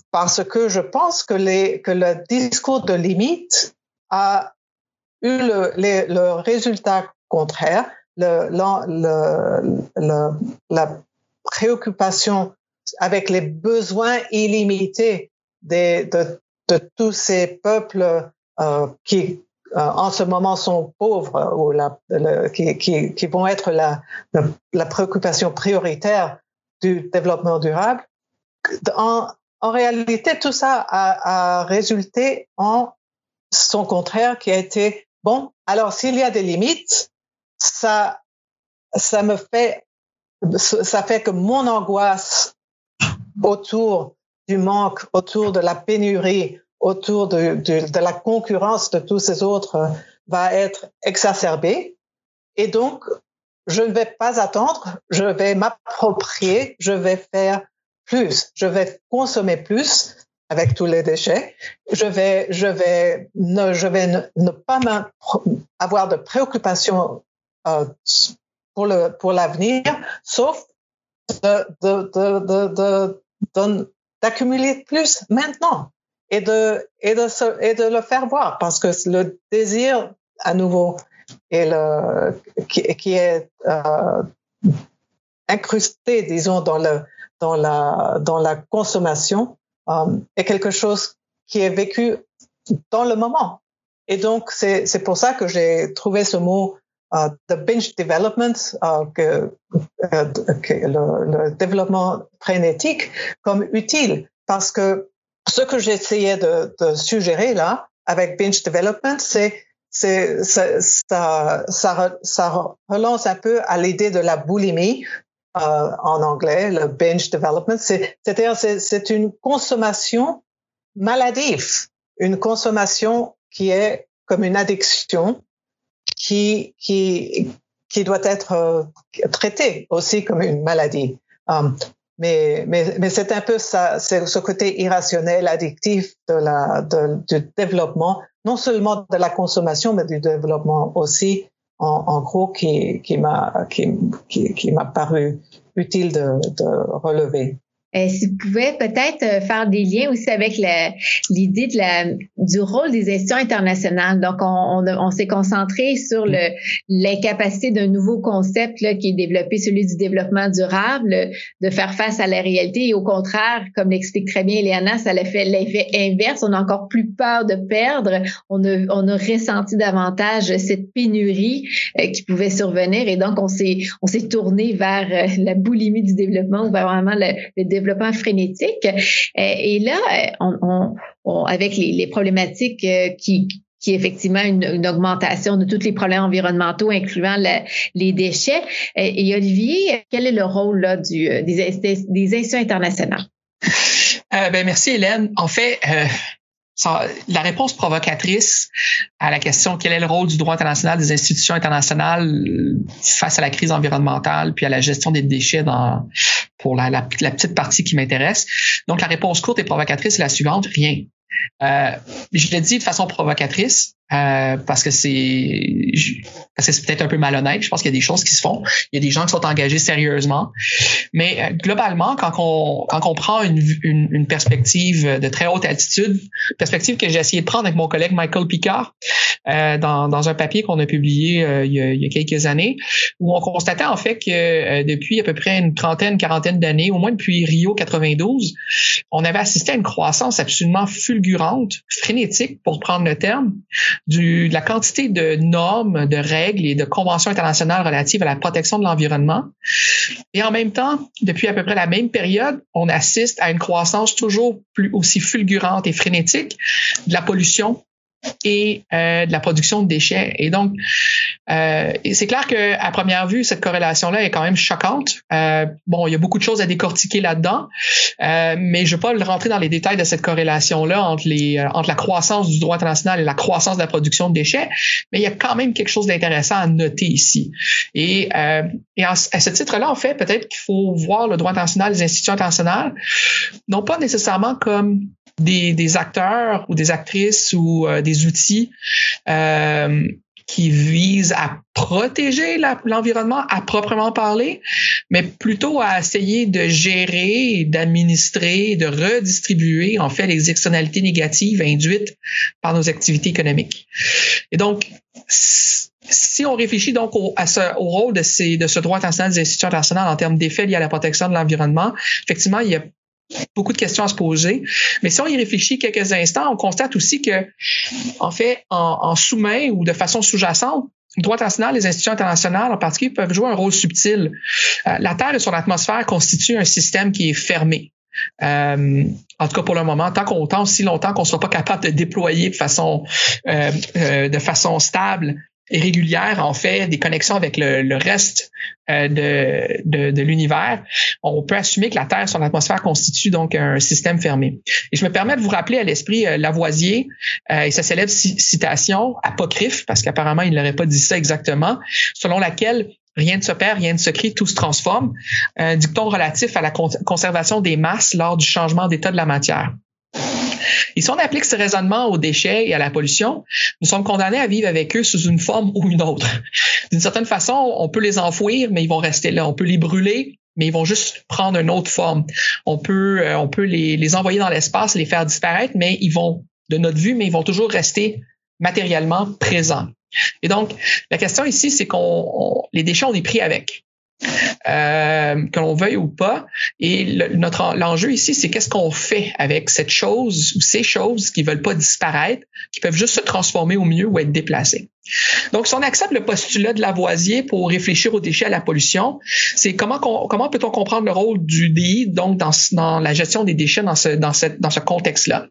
S3: Parce que je pense que le discours de limite a eu le, le résultat contraire, le, la préoccupation avec les besoins illimités de, de, de tous ces peuples euh, qui euh, en ce moment sont pauvres ou la, qui, qui, qui, vont être la, la, préoccupation prioritaire du développement durable. En, en réalité, tout ça a, a résulté en son contraire qui a été Bon, alors s'il y a des limites, ça, ça me fait, ça fait que mon angoisse autour du manque, autour de la pénurie, autour de, de, de la concurrence de tous ces autres va être exacerbée. Et donc, je ne vais pas attendre, je vais m'approprier, je vais faire plus, je vais consommer plus avec tous les déchets. Je vais, ne, vais pas avoir de préoccupation euh, pour l'avenir, sauf d'accumuler plus maintenant et de le faire voir parce que le désir à nouveau qui, est euh, incrusté disons dans la consommation est quelque chose qui est vécu dans le moment. Et donc, c'est pour ça que j'ai trouvé ce mot uh, the binge development, uh, que, que le, développement frénétique, comme utile. Parce que ce que j'essayais de, suggérer là, avec binge development, c'est ça, ça, ça relance un peu à l'idée de la boulimie en anglais, le binge development. C'est-à-dire, c'est une consommation maladive, une consommation qui est comme une addiction qui, qui, qui doit être euh, traitée aussi comme une maladie. Um, mais, mais, mais c'est un peu ça, c'est ce côté irrationnel, addictif de la, de, du développement, non seulement de la consommation, mais du développement aussi, en, gros, qui, m'a, qui, paru utile de relever.
S2: Euh, si vous pouvez peut-être euh, faire des liens aussi avec l'idée de la, du rôle des institutions internationales. Donc, on, on, s'est concentré sur l'incapacité d'un nouveau concept là, qui est développé, celui du développement durable, de faire face à la réalité. Et au contraire, comme l'explique très bien Eliana, ça a fait l'effet inverse. On a encore plus peur de perdre. On a, on a ressenti davantage cette pénurie euh, qui pouvait survenir. Et donc, on s'est on s'est tourné vers la boulimie du développement vers vraiment le, le développement développement frénétique. Euh, et là, on, avec les, problématiques euh, qui, qui est effectivement une, augmentation de tous les problèmes environnementaux, incluant les déchets. Euh, et, Olivier, quel est le rôle là, des, des, institutions internationales?
S4: Euh, ben merci Hélène. En fait, euh, la réponse provocatrice à la question quel est le rôle du droit international des institutions internationales face à la crise environnementale puis à la gestion des déchets dans pour la, la petite partie qui m'intéresse. Donc la réponse courte et provocatrice est la suivante rien. Euh, je l'ai dit de façon provocatrice euh, parce que c'est parce que c'est peut-être un peu malhonnête. Je pense qu'il y a des choses qui se font. Il y a des gens qui sont engagés sérieusement. Mais euh, globalement, quand on quand on prend une, une, une, perspective de très haute altitude, perspective que j'ai essayé de prendre avec mon collègue Michael Picard euh, dans, dans un papier qu'on a publié euh, il y a, il, y a, quelques années, où on constatait en fait que depuis à peu près une trentaine, quarantaine d'années, au moins depuis Rio 92, on avait assisté à une croissance absolument fulgurante, frénétique pour prendre le terme, du, de la quantité de normes, de règles et de conventions internationales relatives à la protection de l'environnement. Et en même temps, depuis à peu près la même période, on assiste à une croissance toujours plus aussi fulgurante et frénétique de la pollution et euh, de la production de déchets. Et donc, euh, c'est clair que à première vue, cette corrélation-là est quand même choquante. Euh, bon, il y a beaucoup de choses à décortiquer là-dedans, euh, mais je ne vais pas rentrer dans les détails de cette corrélation-là entre les euh, entre la croissance du droit international et la croissance de la production de déchets. Mais il y a quand même quelque chose d'intéressant à noter ici. Et, euh, et à ce titre-là, en fait, peut-être qu'il faut voir le droit international, les institutions internationales, non pas nécessairement comme des, des acteurs ou des actrices ou euh, des outils euh, qui visent à protéger l'environnement à proprement parler, mais plutôt à essayer de gérer, d'administrer, de redistribuer en fait les externalités négatives induites par nos activités économiques. Et donc, si on réfléchit donc au, au rôle de, ces, de ce droit international des institutions internationales en termes d'effets liés à la protection de l'environnement, effectivement, il y a beaucoup de questions à se poser. Mais si on y réfléchit quelques instants, on constate aussi que, en fait, en, sous-main ou de façon sous-jacente, le droit international, les institutions internationales en particulier peuvent jouer un rôle subtil. Euh, la Terre et son atmosphère constituent un système qui est fermé. Euh, en tout cas pour le moment, tant qu'on tant aussi longtemps qu'on ne sera pas capable de déployer de façon euh, euh de façon stable régulière, en fait, des connexions avec le, reste euh, de, l'univers, on peut assumer que la Terre, son atmosphère constitue donc un système fermé. Et je me permets de vous rappeler à l'esprit euh, Lavoisier euh, et sa célèbre citation apocryphe, parce qu'apparemment il n'aurait pas dit ça exactement, selon laquelle Rien ne se perd, rien ne se crée, tout se transforme. Un dicton relatif à la conservation des masses lors du changement d'état de la matière. Et si on applique ce raisonnement aux déchets et à la pollution, nous sommes condamnés à vivre avec eux sous une forme ou une autre. D'une certaine façon, on peut les enfouir, mais ils vont rester là. On peut les brûler, mais ils vont juste prendre une autre forme. On peut, euh, on peut les, les envoyer dans l'espace, les faire disparaître, mais ils vont, de notre vue, mais ils vont toujours rester matériellement présents. Et donc, la question ici, c'est qu'on les déchets, on est pris avec euh, que l'on veuille ou pas. Et notre l'enjeu ici, c'est qu'est-ce qu'on fait avec cette chose ou ces choses qui veulent pas disparaître, qui peuvent juste se transformer au mieux ou être déplacées. Donc, si on accepte le postulat de Lavoisier pour réfléchir aux déchets, à la pollution, c'est comment comment peut-on comprendre le rôle du DI donc dans, dans la gestion des déchets dans ce dans cette dans ce contexte-là?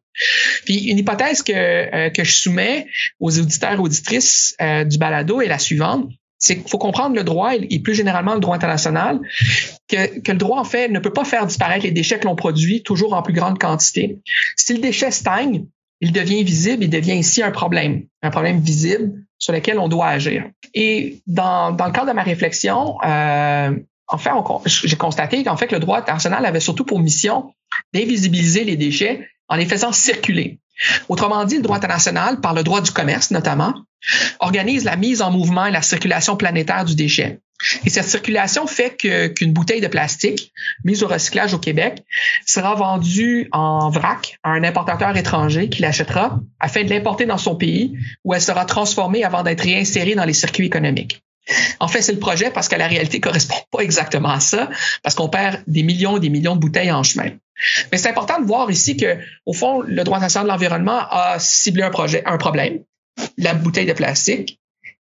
S4: Puis une hypothèse que euh, que je soumets aux auditeurs et auditrices euh, du balado est la suivante c'est faut comprendre le droit et plus généralement le droit international, que, le droit, en fait, ne peut pas faire disparaître les déchets que l'on produit toujours en plus grande quantité. Si le déchet stagne, il devient visible, il devient ici un problème, un problème visible sur lequel on doit agir. Et dans, dans le cadre de ma réflexion, euh, en fait, j'ai constaté qu'en fait, le droit international avait surtout pour mission d'invisibiliser les déchets en les faisant circuler. Autrement dit, le droit international, par le droit du commerce notamment, organise la mise en mouvement et la circulation planétaire du déchet. Et cette circulation fait qu'une bouteille de plastique mise au recyclage au Québec sera vendue en vrac à un importateur étranger qui l'achètera afin de l'importer dans son pays où elle sera transformée avant d'être réinsérée dans les circuits économiques. En fait, c'est le projet parce que la réalité correspond pas exactement à ça, parce qu'on perd des millions et des millions de bouteilles en chemin. Mais c'est important de voir ici que, au fond, le droit national de l'environnement a ciblé un projet, un problème, la bouteille de plastique,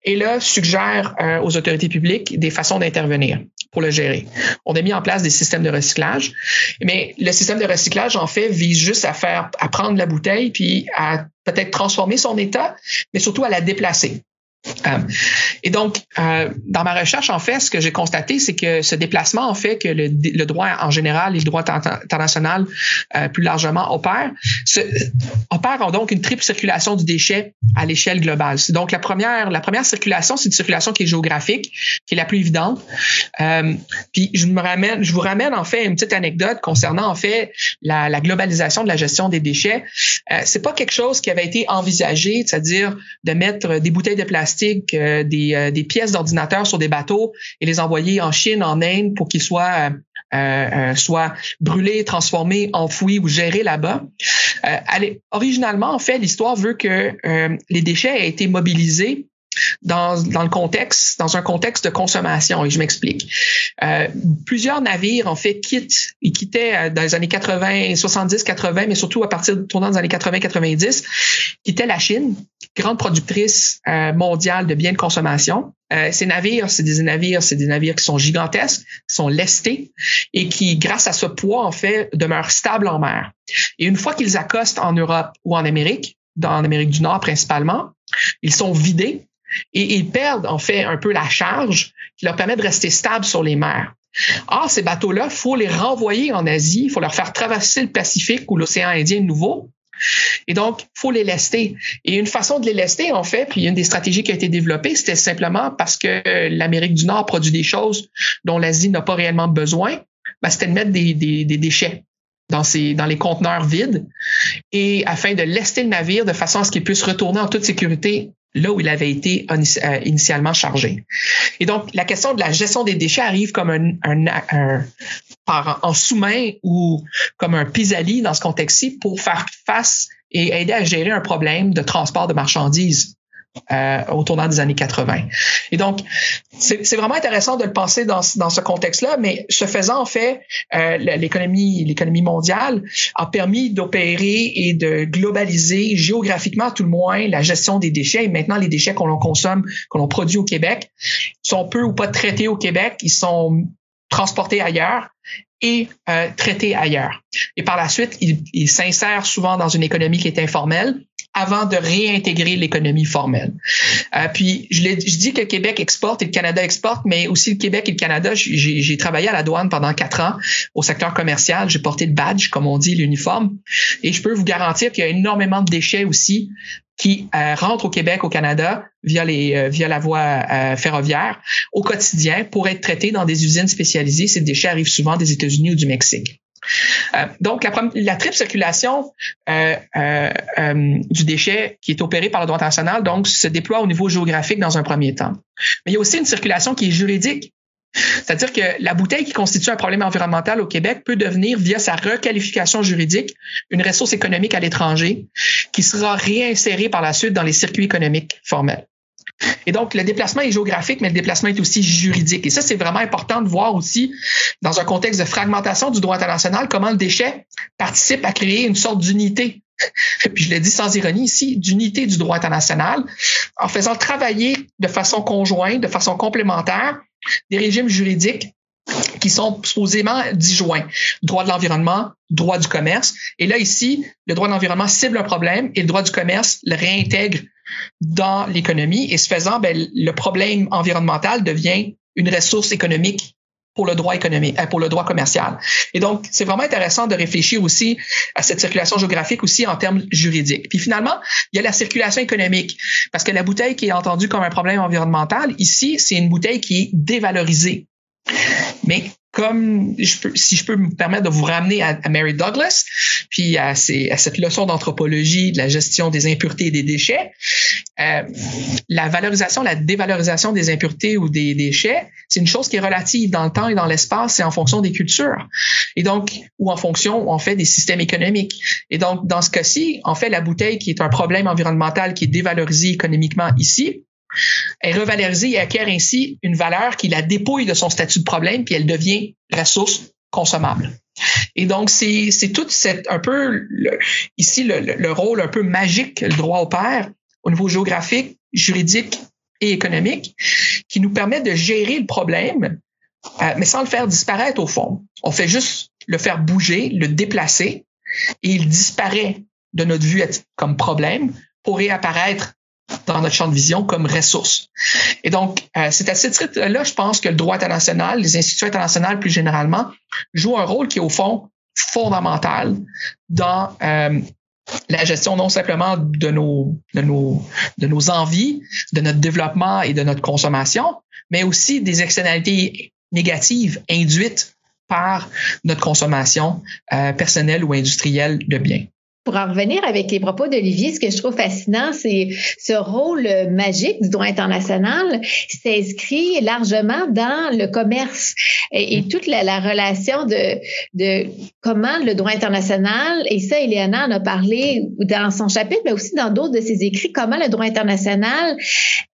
S4: et là suggère euh, aux autorités publiques des façons d'intervenir pour le gérer. On a mis en place des systèmes de recyclage, mais le système de recyclage en fait vise juste à faire à prendre la bouteille puis à peut-être transformer son état, mais surtout à la déplacer. Euh, et donc, euh, dans ma recherche, en fait, ce que j'ai constaté, c'est que ce déplacement, en fait, que le, droit en général et le droit international euh, plus largement opèrent, opèrent donc une triple circulation du déchet à l'échelle globale. Donc la première, la première circulation, c'est une circulation qui est géographique, qui est la plus évidente. Puis je vous ramène en fait une petite anecdote concernant en fait la, la globalisation de la gestion des déchets. Euh, c'est pas quelque chose qui avait été envisagé, c'est-à-dire de mettre des bouteilles de plastique euh, euh, des, pièces d'ordinateur sur des bateaux et les envoyer en Chine, en Inde pour qu'ils soient euh, soit brûlés, transformés, enfouis ou gérés là-bas. originalement, en fait, l'histoire veut que les déchets aient été mobilisés dans, dans le contexte, dans un contexte de consommation. Et je m'explique. Euh, plusieurs navires, en fait, quittent, ils quittaient euh, dans les années 80, 70, 80, mais surtout à partir de tournant des années 80, 90, quittaient la Chine, grande productrice euh, mondiale de biens de consommation. Euh, ces navires, c'est des navires, c'est des navires qui sont gigantesques, qui sont lestés et qui, grâce à ce poids, en fait, demeurent stables en mer. Et une fois qu'ils accostent en Europe ou en Amérique, dans Amérique du Nord principalement, ils sont vidés et ils perdent en fait un peu la charge qui leur permet de rester stables sur les mers. Or, ces bateaux-là, faut les renvoyer en Asie, il faut leur faire traverser le Pacifique ou l'océan Indien nouveau. Et donc, faut les lester. Et une façon de les lester, en fait, puis une des stratégies qui a été développée, c'était simplement parce que l'Amérique du Nord produit des choses dont l'Asie n'a pas réellement besoin, ben, c'était de mettre des, déchets dans les conteneurs vides et afin de lester le navire de façon à ce qu'il puisse retourner en toute sécurité là où il avait été euh, initialement chargé. Et donc, la question de la gestion des déchets arrive comme un, en sous-main ou comme un pis-aller dans ce contexte-ci pour faire face et aider à gérer un problème de transport de marchandises euh, au tournant des années 80. Et donc, c'est vraiment intéressant de le penser dans, ce contexte-là, mais ce faisant, en fait, euh, l'économie mondiale a permis d'opérer et de globaliser géographiquement, tout le moins, la gestion des déchets. Et maintenant, les déchets qu'on consomme, que l'on produit au Québec, sont peu ou pas traités au Québec, ils sont transportés ailleurs et euh, traités ailleurs. Et par la suite, ils il s'insèrent souvent dans une économie qui est informelle avant de réintégrer l'économie formelle. Euh, puis, je, je dis que le Québec exporte et le Canada exporte, mais aussi le Québec et le Canada, j'ai travaillé à la douane pendant quatre ans au secteur commercial. J'ai porté le badge, comme on dit, l'uniforme. Et je peux vous garantir qu'il y a énormément de déchets aussi qui euh, rentrent au Québec, au Canada, via les euh, via la voie euh, ferroviaire au quotidien pour être traités dans des usines spécialisées. Ces déchets arrivent souvent des États-Unis ou du Mexique. Euh, donc, la, triple circulation euh, euh, du déchet qui est opérée par le droit international, donc, se déploie au niveau géographique dans un premier temps. Mais il y a aussi une circulation qui est juridique. C'est-à-dire que la bouteille qui constitue un problème environnemental au Québec peut devenir, via sa requalification juridique, une ressource économique à l'étranger qui sera réinsérée par la suite dans les circuits économiques formels. Et donc, le déplacement est géographique, mais le déplacement est aussi juridique. Et ça, c'est vraiment important de voir aussi, dans un contexte de fragmentation du droit international, comment le déchet participe à créer une sorte d'unité. Puis je l'ai dit sans ironie ici, d'unité du droit international, en faisant travailler de façon conjointe, de façon complémentaire, des régimes juridiques qui sont supposément disjoints. Droit de l'environnement, droit du commerce. Et là, ici, le droit de l'environnement cible un problème et le droit du commerce le réintègre dans l'économie et ce faisant, ben, le problème environnemental devient une ressource économique pour le droit économique, euh, pour le droit commercial. Et donc, c'est vraiment intéressant de réfléchir aussi à cette circulation géographique aussi en termes juridiques. Puis finalement, il y a la circulation économique, parce que la bouteille qui est entendue comme un problème environnemental, ici, c'est une bouteille qui est dévalorisée. Mais comme si je peux me permettre de vous ramener à, Mary Douglas, puis à, cette leçon d'anthropologie de la gestion des impuretés et des déchets, euh, la valorisation, la dévalorisation des impuretés ou des déchets, c'est une chose qui est relative dans le temps et dans l'espace, c'est en fonction des cultures. Et donc, ou en fonction, en fait, des systèmes économiques. Et donc, dans ce cas-ci, en fait, la bouteille qui est un problème environnemental qui est dévalorisée économiquement ici, est revalorisée et acquiert ainsi une valeur qui la dépouille de son statut de problème, puis elle devient ressource consommable. Et donc, c'est, tout cette, un peu, ici, le, le, rôle un peu magique que le droit opère au niveau géographique, juridique et économique, qui nous permet de gérer le problème, euh, mais sans le faire disparaître au fond. On fait juste le faire bouger, le déplacer, et il disparaît de notre vue comme problème pour réapparaître dans notre champ de vision comme ressource. Et donc, euh, c'est à ce titre-là, je pense que le droit international, les institutions internationales plus généralement, jouent un rôle qui est au fond fondamental dans euh, la gestion non simplement de nos, de, nos, de nos envies, de notre développement et de notre consommation, mais aussi des externalités négatives induites par notre consommation euh, personnelle ou industrielle de biens
S2: pour en revenir avec les propos d'Olivier, ce que je trouve fascinant, c'est ce rôle magique du droit international s'inscrit largement dans le commerce et, toute la, relation de, comment le droit international, et ça, Eliana en a parlé dans son chapitre, mais aussi dans d'autres de ses écrits, comment le droit international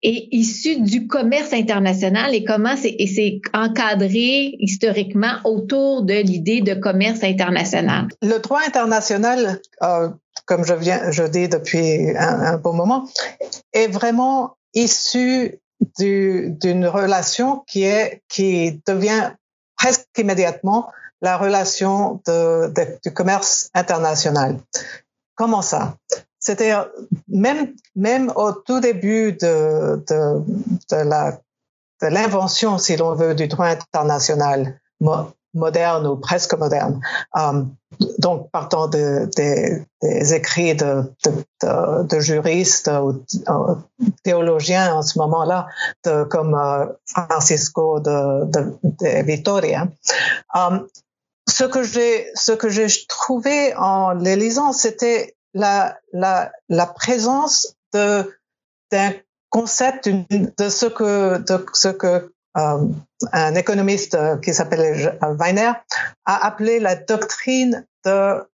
S2: est issu du commerce international et comment c'est encadré historiquement autour de l'idée de commerce international.
S3: Le droit international euh, comme je dis depuis un, bon moment, est vraiment issu d'une relation qui devient presque immédiatement la relation du commerce international. Comment ça? C'est-à-dire, même, au tout début de, de l'invention, si l'on veut, du droit international, moderne ou presque moderne. Um, donc, partant de, des écrits de, juristes ou théologiens en ce moment-là, comme euh, Francisco de, Vittoria. Um, ce que j'ai, trouvé en les lisant, c'était la, présence d'un concept de ce que, euh, un économiste euh, qui s'appelle Weiner a appelé la doctrine de,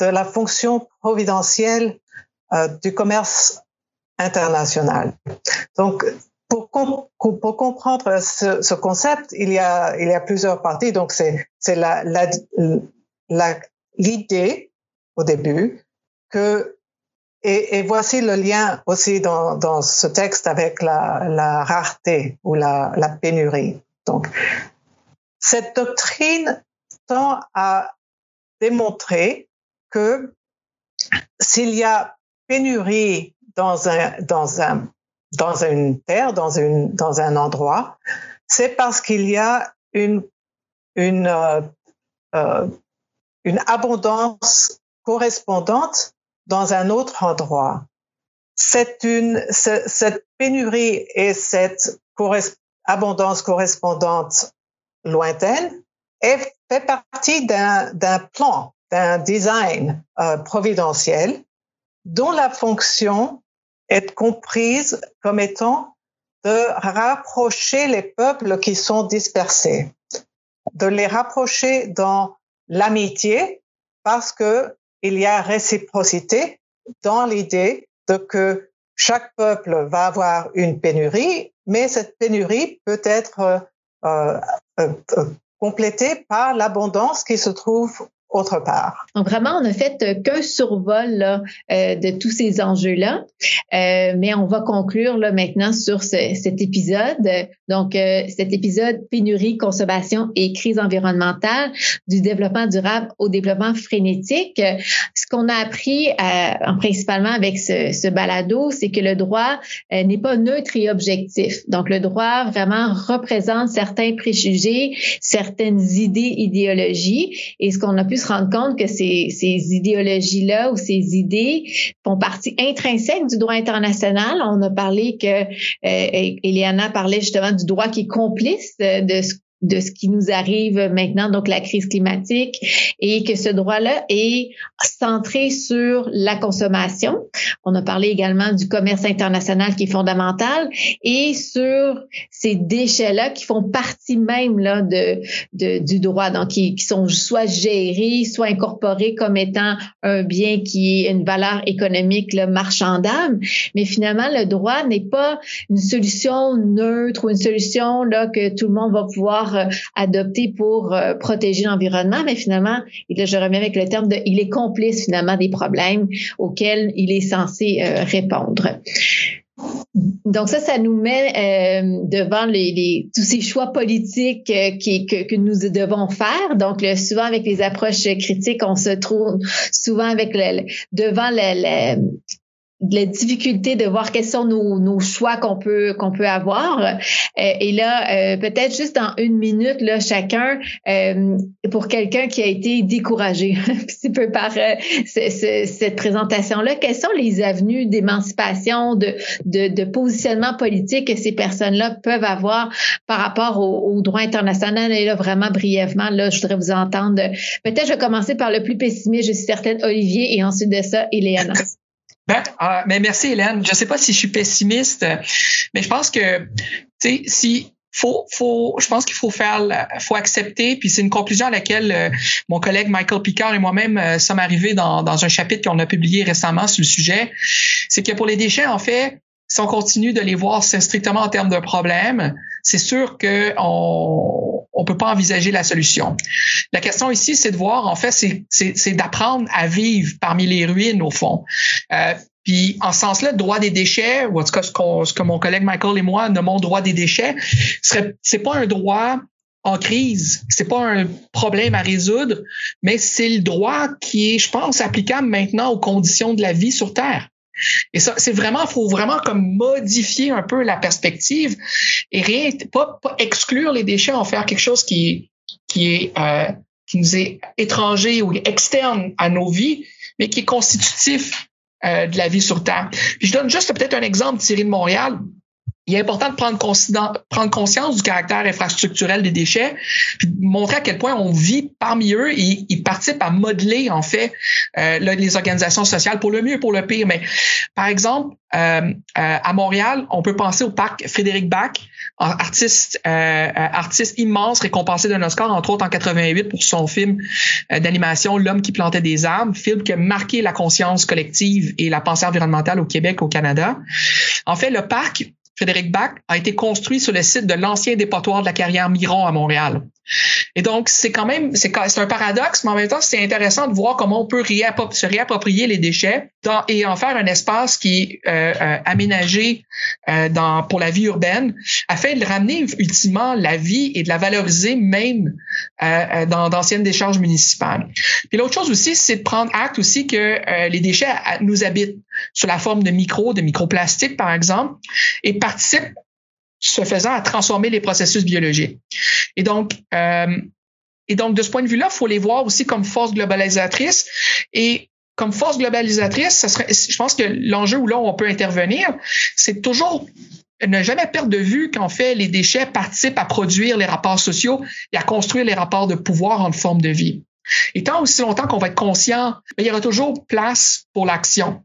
S3: la fonction providentielle euh, du commerce international. Donc, pour, comprendre ce, ce, concept, il y a, plusieurs parties. Donc, c'est, l'idée au début et, voici le lien aussi dans, ce texte avec la, rareté ou la, pénurie. Donc, cette doctrine tend à démontrer que s'il y a pénurie dans un, dans un, dans une terre, dans une, dans un endroit, c'est parce qu'il y a une, une, euh, euh une abondance correspondante dans un autre endroit. Cette pénurie et cette abondance correspondante lointaine est, fait partie d'un plan, d'un design euh, providentiel dont la fonction est comprise comme étant de rapprocher les peuples qui sont dispersés, de les rapprocher dans l'amitié parce que il y a réciprocité dans l'idée de que chaque peuple va avoir une pénurie, mais cette pénurie peut être euh, euh, euh complétée par l'abondance qui se trouve autre part.
S2: Donc vraiment, on a fait euh, qu'un survol euh, de tous ces enjeux-là, euh, mais on va conclure là, maintenant sur ce, cet épisode. Donc cet épisode pénurie, consommation et crise environnementale du développement durable au développement frénétique. Ce qu'on a appris principalement avec ce, ce balado, c'est que le droit n'est pas neutre et objectif. Donc le droit vraiment représente certains préjugés, certaines idées, idéologies, et ce qu'on a pu se rendre compte que ces, idéologies-là ou ces idées font partie intrinsèque du droit international. On a parlé que euh, Eliana parlait justement du droit qui est complice de ce de ce qui nous arrive maintenant, donc la crise climatique, et que ce droit-là est centré sur la consommation. On a parlé également du commerce international qui est fondamental et sur ces déchets-là qui font partie même là de, de du droit, donc qui, sont soit gérés, soit incorporés comme étant un bien qui est une valeur économique là, marchandable. Mais finalement, le droit n'est pas une solution neutre ou une solution là que tout le monde va pouvoir euh, adopté pour euh, protéger l'environnement, mais finalement, et là, je reviens avec le terme de, il est complice finalement des problèmes auxquels il est censé euh, répondre. Donc ça, ça nous met devant tous ces choix politiques que, nous devons faire. Donc souvent avec les approches critiques, on se trouve souvent avec devant le, la difficulté de voir quels sont nos, nos choix qu'on peut qu'on peut avoir. Euh, et là, euh, peut-être juste en une minute là chacun euh, pour quelqu'un qui a été découragé un petit peu par cette présentation là, quelles sont les avenues d'émancipation, de, de, de, positionnement politique que ces personnes-là peuvent avoir par rapport au, au, droit international? Et là, vraiment brièvement, là, je voudrais vous entendre. Peut-être je vais commencer par le plus pessimiste, je suis certaine, Olivier, et ensuite de ça, Iléana.
S4: Ben, euh, mais merci Hélène. Je sais pas si je suis pessimiste, mais je pense que tu sais si faut, faut, je pense qu'il faut faire, faut accepter. Puis c'est une conclusion à laquelle euh, mon collègue Michael Picard et moi-même euh, sommes arrivés dans, dans un chapitre qu'on a publié récemment sur le sujet. C'est que pour les déchets, en fait, si on continue de les voir strictement en termes de problème, c'est sûr que on peut pas envisager la solution. La question ici, c'est de voir, en fait, c'est d'apprendre à vivre parmi les ruines au fond. Euh, puis en ce sens-là, droit des déchets, ou en tout cas ce, ce que mon collègue Michael et moi nommons droit des déchets, serait c'est pas un droit en crise. C'est pas un problème à résoudre, mais c'est le droit qui est, je pense, applicable maintenant aux conditions de la vie sur Terre. Et ça, c'est vraiment, faut vraiment comme modifier un peu la perspective et rien, pas, pas exclure les déchets, en faire quelque chose qui, qui est, euh, qui nous est étranger ou externe à nos vies, mais qui est constitutif euh, de la vie sur Terre. Puis je donne juste peut-être un exemple tiré de Montréal il est important de prendre, conscience du caractère infrastructurel des déchets, puis de montrer à quel point on vit parmi eux et ils participent à modeler en fait euh, les organisations sociales pour le mieux et pour le pire. Mais par exemple, euh, euh, à Montréal, on peut penser au parc Frédéric Bach, artiste artiste immense récompensé d'un Oscar entre autres en 88 pour son film d'animation L'homme qui plantait des arbres, film qui a marqué la conscience collective et la pensée environnementale au Québec, au Canada. En fait, le parc Frédéric Bach, a été construit sur le site de l'ancien dépotoir de la carrière Miron à Montréal. Et donc, c'est quand même, c'est un paradoxe, mais en même temps, c'est intéressant de voir comment on peut se réapproprier les déchets et en faire un espace qui est euh, euh, aménagé euh, dans, pour la vie urbaine, afin de ramener ultimement la vie et de la valoriser même dans d'anciennes décharges municipales. Puis l'autre chose aussi, c'est de prendre acte aussi que les déchets nous habitent sous la forme de micros, de microplastiques par exemple, et participent se faisant à transformer les processus biologiques. Et donc, euh, et donc de ce point de vue-là, il faut les voir aussi comme force globalisatrice. Et comme force globalisatrice, ça serait, je pense que l'enjeu où là on peut intervenir, c'est toujours ne jamais perdre de vue qu'en fait les déchets participent à produire les rapports sociaux et à construire les rapports de pouvoir en forme de vie. Et tant aussi longtemps qu'on va être conscient, il y aura toujours place pour l'action.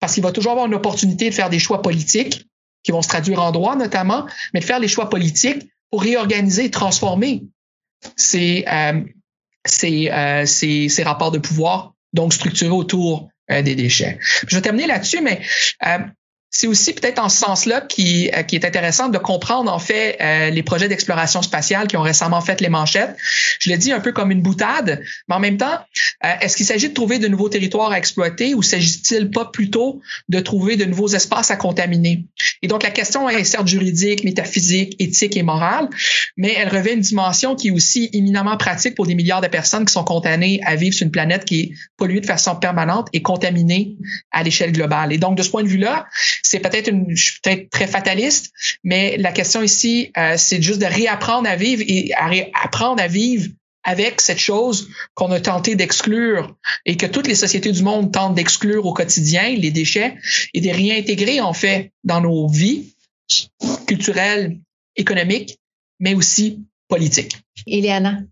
S4: Parce qu'il va toujours avoir une opportunité de faire des choix politiques qui vont se traduire en droit notamment, mais de faire les choix politiques pour réorganiser transformer ces, euh, ces, euh, ces, ces, rapports de pouvoir, donc structurés autour euh, des déchets. Je vais terminer là-dessus, mais c'est aussi peut-être en ce sens-là qui, euh, qui est intéressant de comprendre en fait euh, les projets d'exploration spatiale qui ont récemment fait les manchettes. Je le dis un peu comme une boutade, mais en même temps, euh, est-ce qu'il s'agit de trouver de nouveaux territoires à exploiter ou s'agit-il pas plutôt de trouver de nouveaux espaces à contaminer? Et donc la question est certes juridique, métaphysique, éthique et morale, mais elle revêt une dimension qui est aussi éminemment pratique pour des milliards de personnes qui sont condamnées à vivre sur une planète qui est polluée de façon permanente et contaminée à l'échelle globale. Et donc de ce point de vue-là, c'est peut-être une, je suis peut-être très fataliste, mais la question ici, euh, c'est juste de réapprendre à vivre et à réapprendre à vivre avec cette chose qu'on a tenté d'exclure et que toutes les sociétés du monde tentent d'exclure au quotidien, les déchets, et de réintégrer en fait dans nos vies culturelles, économiques, mais aussi politiques.
S2: Eliana.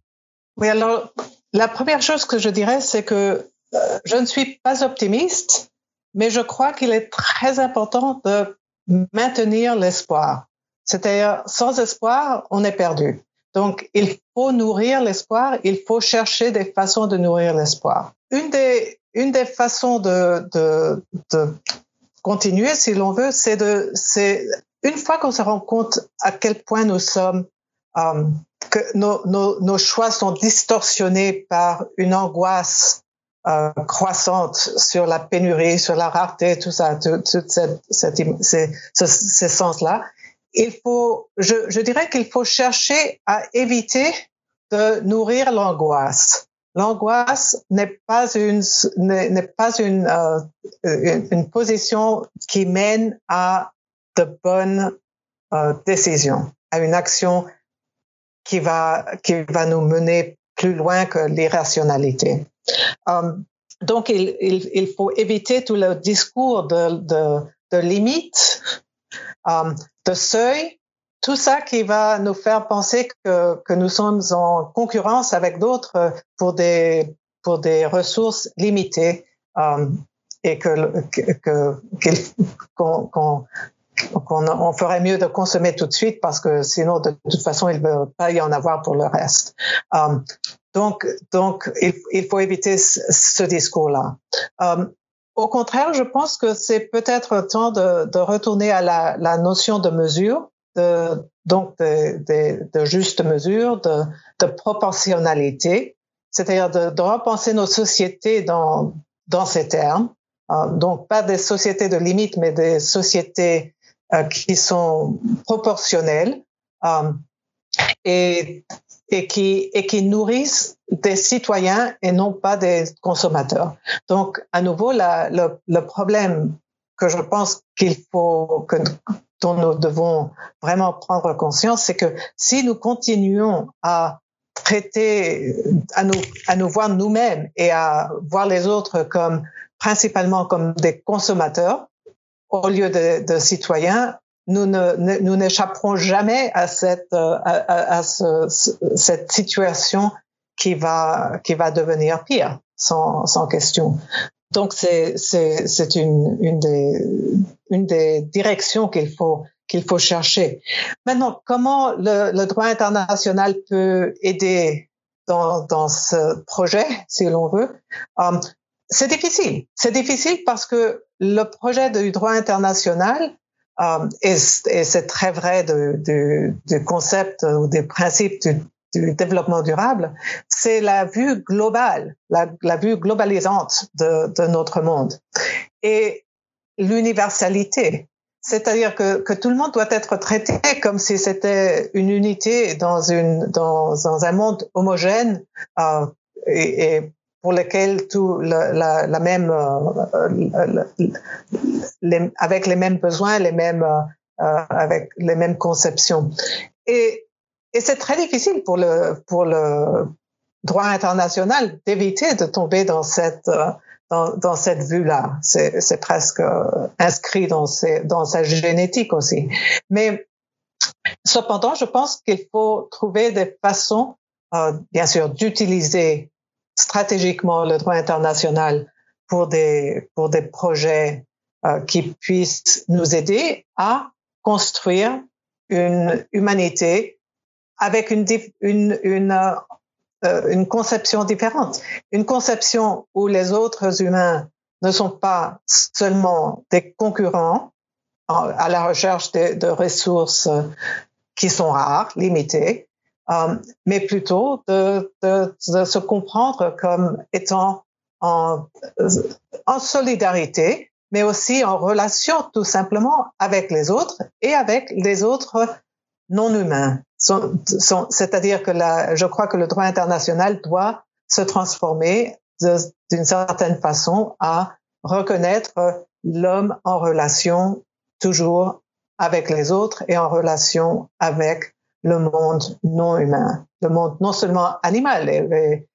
S3: Oui, alors la première chose que je dirais, c'est que euh, je ne suis pas optimiste, mais je crois qu'il est très important de maintenir l'espoir. C'est-à-dire, sans espoir, on est perdu. Donc, il faut nourrir l'espoir, il faut chercher des façons de nourrir l'espoir. Une des, une des façons de, de, de continuer, si l'on veut, c'est de, c'est une fois qu'on se rend compte à quel point nous sommes, euh, que nos, nos, nos, choix sont distorsionnés par une angoisse euh, croissante sur la pénurie, sur la rareté, tout ça, tout, cette, cette, ces, ces sens-là il faut, je, je dirais qu'il faut chercher à éviter de nourrir l'angoisse. L'angoisse n'est pas une n'est pas une, euh, une, une position qui mène à de bonnes euh, décisions, à une action qui va qui va nous mener plus loin que l'irrationalité. Um, donc il, faut éviter tout le discours de, de, de limite um, de seuil, tout ça qui va nous faire penser que, nous sommes en concurrence avec d'autres pour des, ressources limitées euh, et que, ferait mieux de consommer tout de suite parce que sinon, de toute façon, il ne va pas y en avoir pour le reste. Euh, donc, donc il, faut éviter ce, discours-là. Euh, au contraire, je pense que c'est peut-être temps de, de, retourner à la, la, notion de mesure, de, donc de, de, de juste mesure, de, de proportionnalité, c'est-à-dire de, de, repenser nos sociétés dans, dans ces termes. Euh, donc pas des sociétés de limite, mais des sociétés qui sont proportionnelles euh, et et qui, et qui nourrissent des citoyens et non pas des consommateurs. Donc, à nouveau, la, le, le, problème que je pense qu'il faut, que, dont nous devons vraiment prendre conscience, c'est que si nous continuons à traiter, à nous, à nous voir nous-mêmes et à voir les autres comme principalement comme des consommateurs au lieu de, citoyens, nous n'échapperons jamais à cette euh, situation qui va devenir pire sans, question. Donc c'est une des directions qu'il faut chercher. Maintenant, comment le, droit international peut aider dans ce projet, si l'on veut? Um, C'est difficile. C'est difficile parce que le projet du droit international Um, et, c'est très vrai du de concept ou des principes du, du développement durable, c'est la vue globale, la, vue globalisante de, notre monde et l'universalité. C'est-à-dire que, tout le monde doit être traité comme si c'était une unité dans, un monde homogène euh, et, pour lesquels tout la, même euh, avec les mêmes besoins, les mêmes euh, avec les mêmes conceptions. Et, et c'est très difficile pour le pour le droit international d'éviter de tomber dans cette dans, cette vue-là. C'est, presque inscrit dans, ses, dans sa génétique aussi. Mais cependant, je pense qu'il faut trouver des façons, euh, bien sûr, d'utiliser stratégiquement le droit international pour des, pour des projets euh, qui puissent nous aider à construire une humanité avec une, une, une, euh, une conception différente. Une conception où les autres humains ne sont pas seulement des concurrents, à la recherche de, ressources qui sont rares, limitées, euh, mais plutôt de, de, de, se comprendre comme étant en, en solidarité, mais aussi en relation tout simplement avec les autres et avec les autres non humains. C'est-à-dire que la, je crois que le droit international doit se transformer d'une certaine façon à reconnaître l'homme en relation toujours avec les autres et en relation avec le monde non humain, le monde non seulement animal et,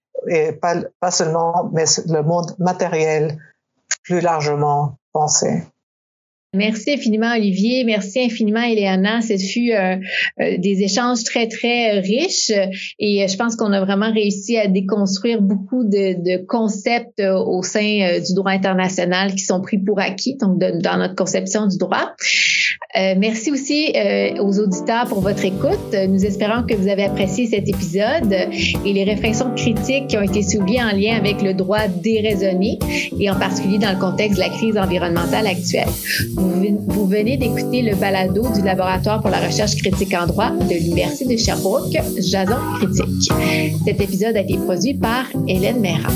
S3: pas seulement, mais le monde matériel plus largement pensé.
S2: Merci infiniment, Olivier. Merci infiniment, Eleana. Ce fut euh, euh, des échanges très, très riches et je pense qu'on a vraiment réussi à déconstruire beaucoup de, de concepts euh, au sein du droit international qui sont pris pour acquis, donc dans notre conception du droit. merci aussi aux auditeurs pour votre écoute. Nous espérons que vous avez apprécié cet épisode et les réflexions critiques qui ont été soulignées en lien avec le droit déraisonné et en particulier dans le contexte de la crise environnementale actuelle. Vous, venez d'écouter le balado du Laboratoire pour la recherche critique en droit de l'Université de Sherbrooke, Jason Critique. Cet épisode a été produit par Hélène Mera.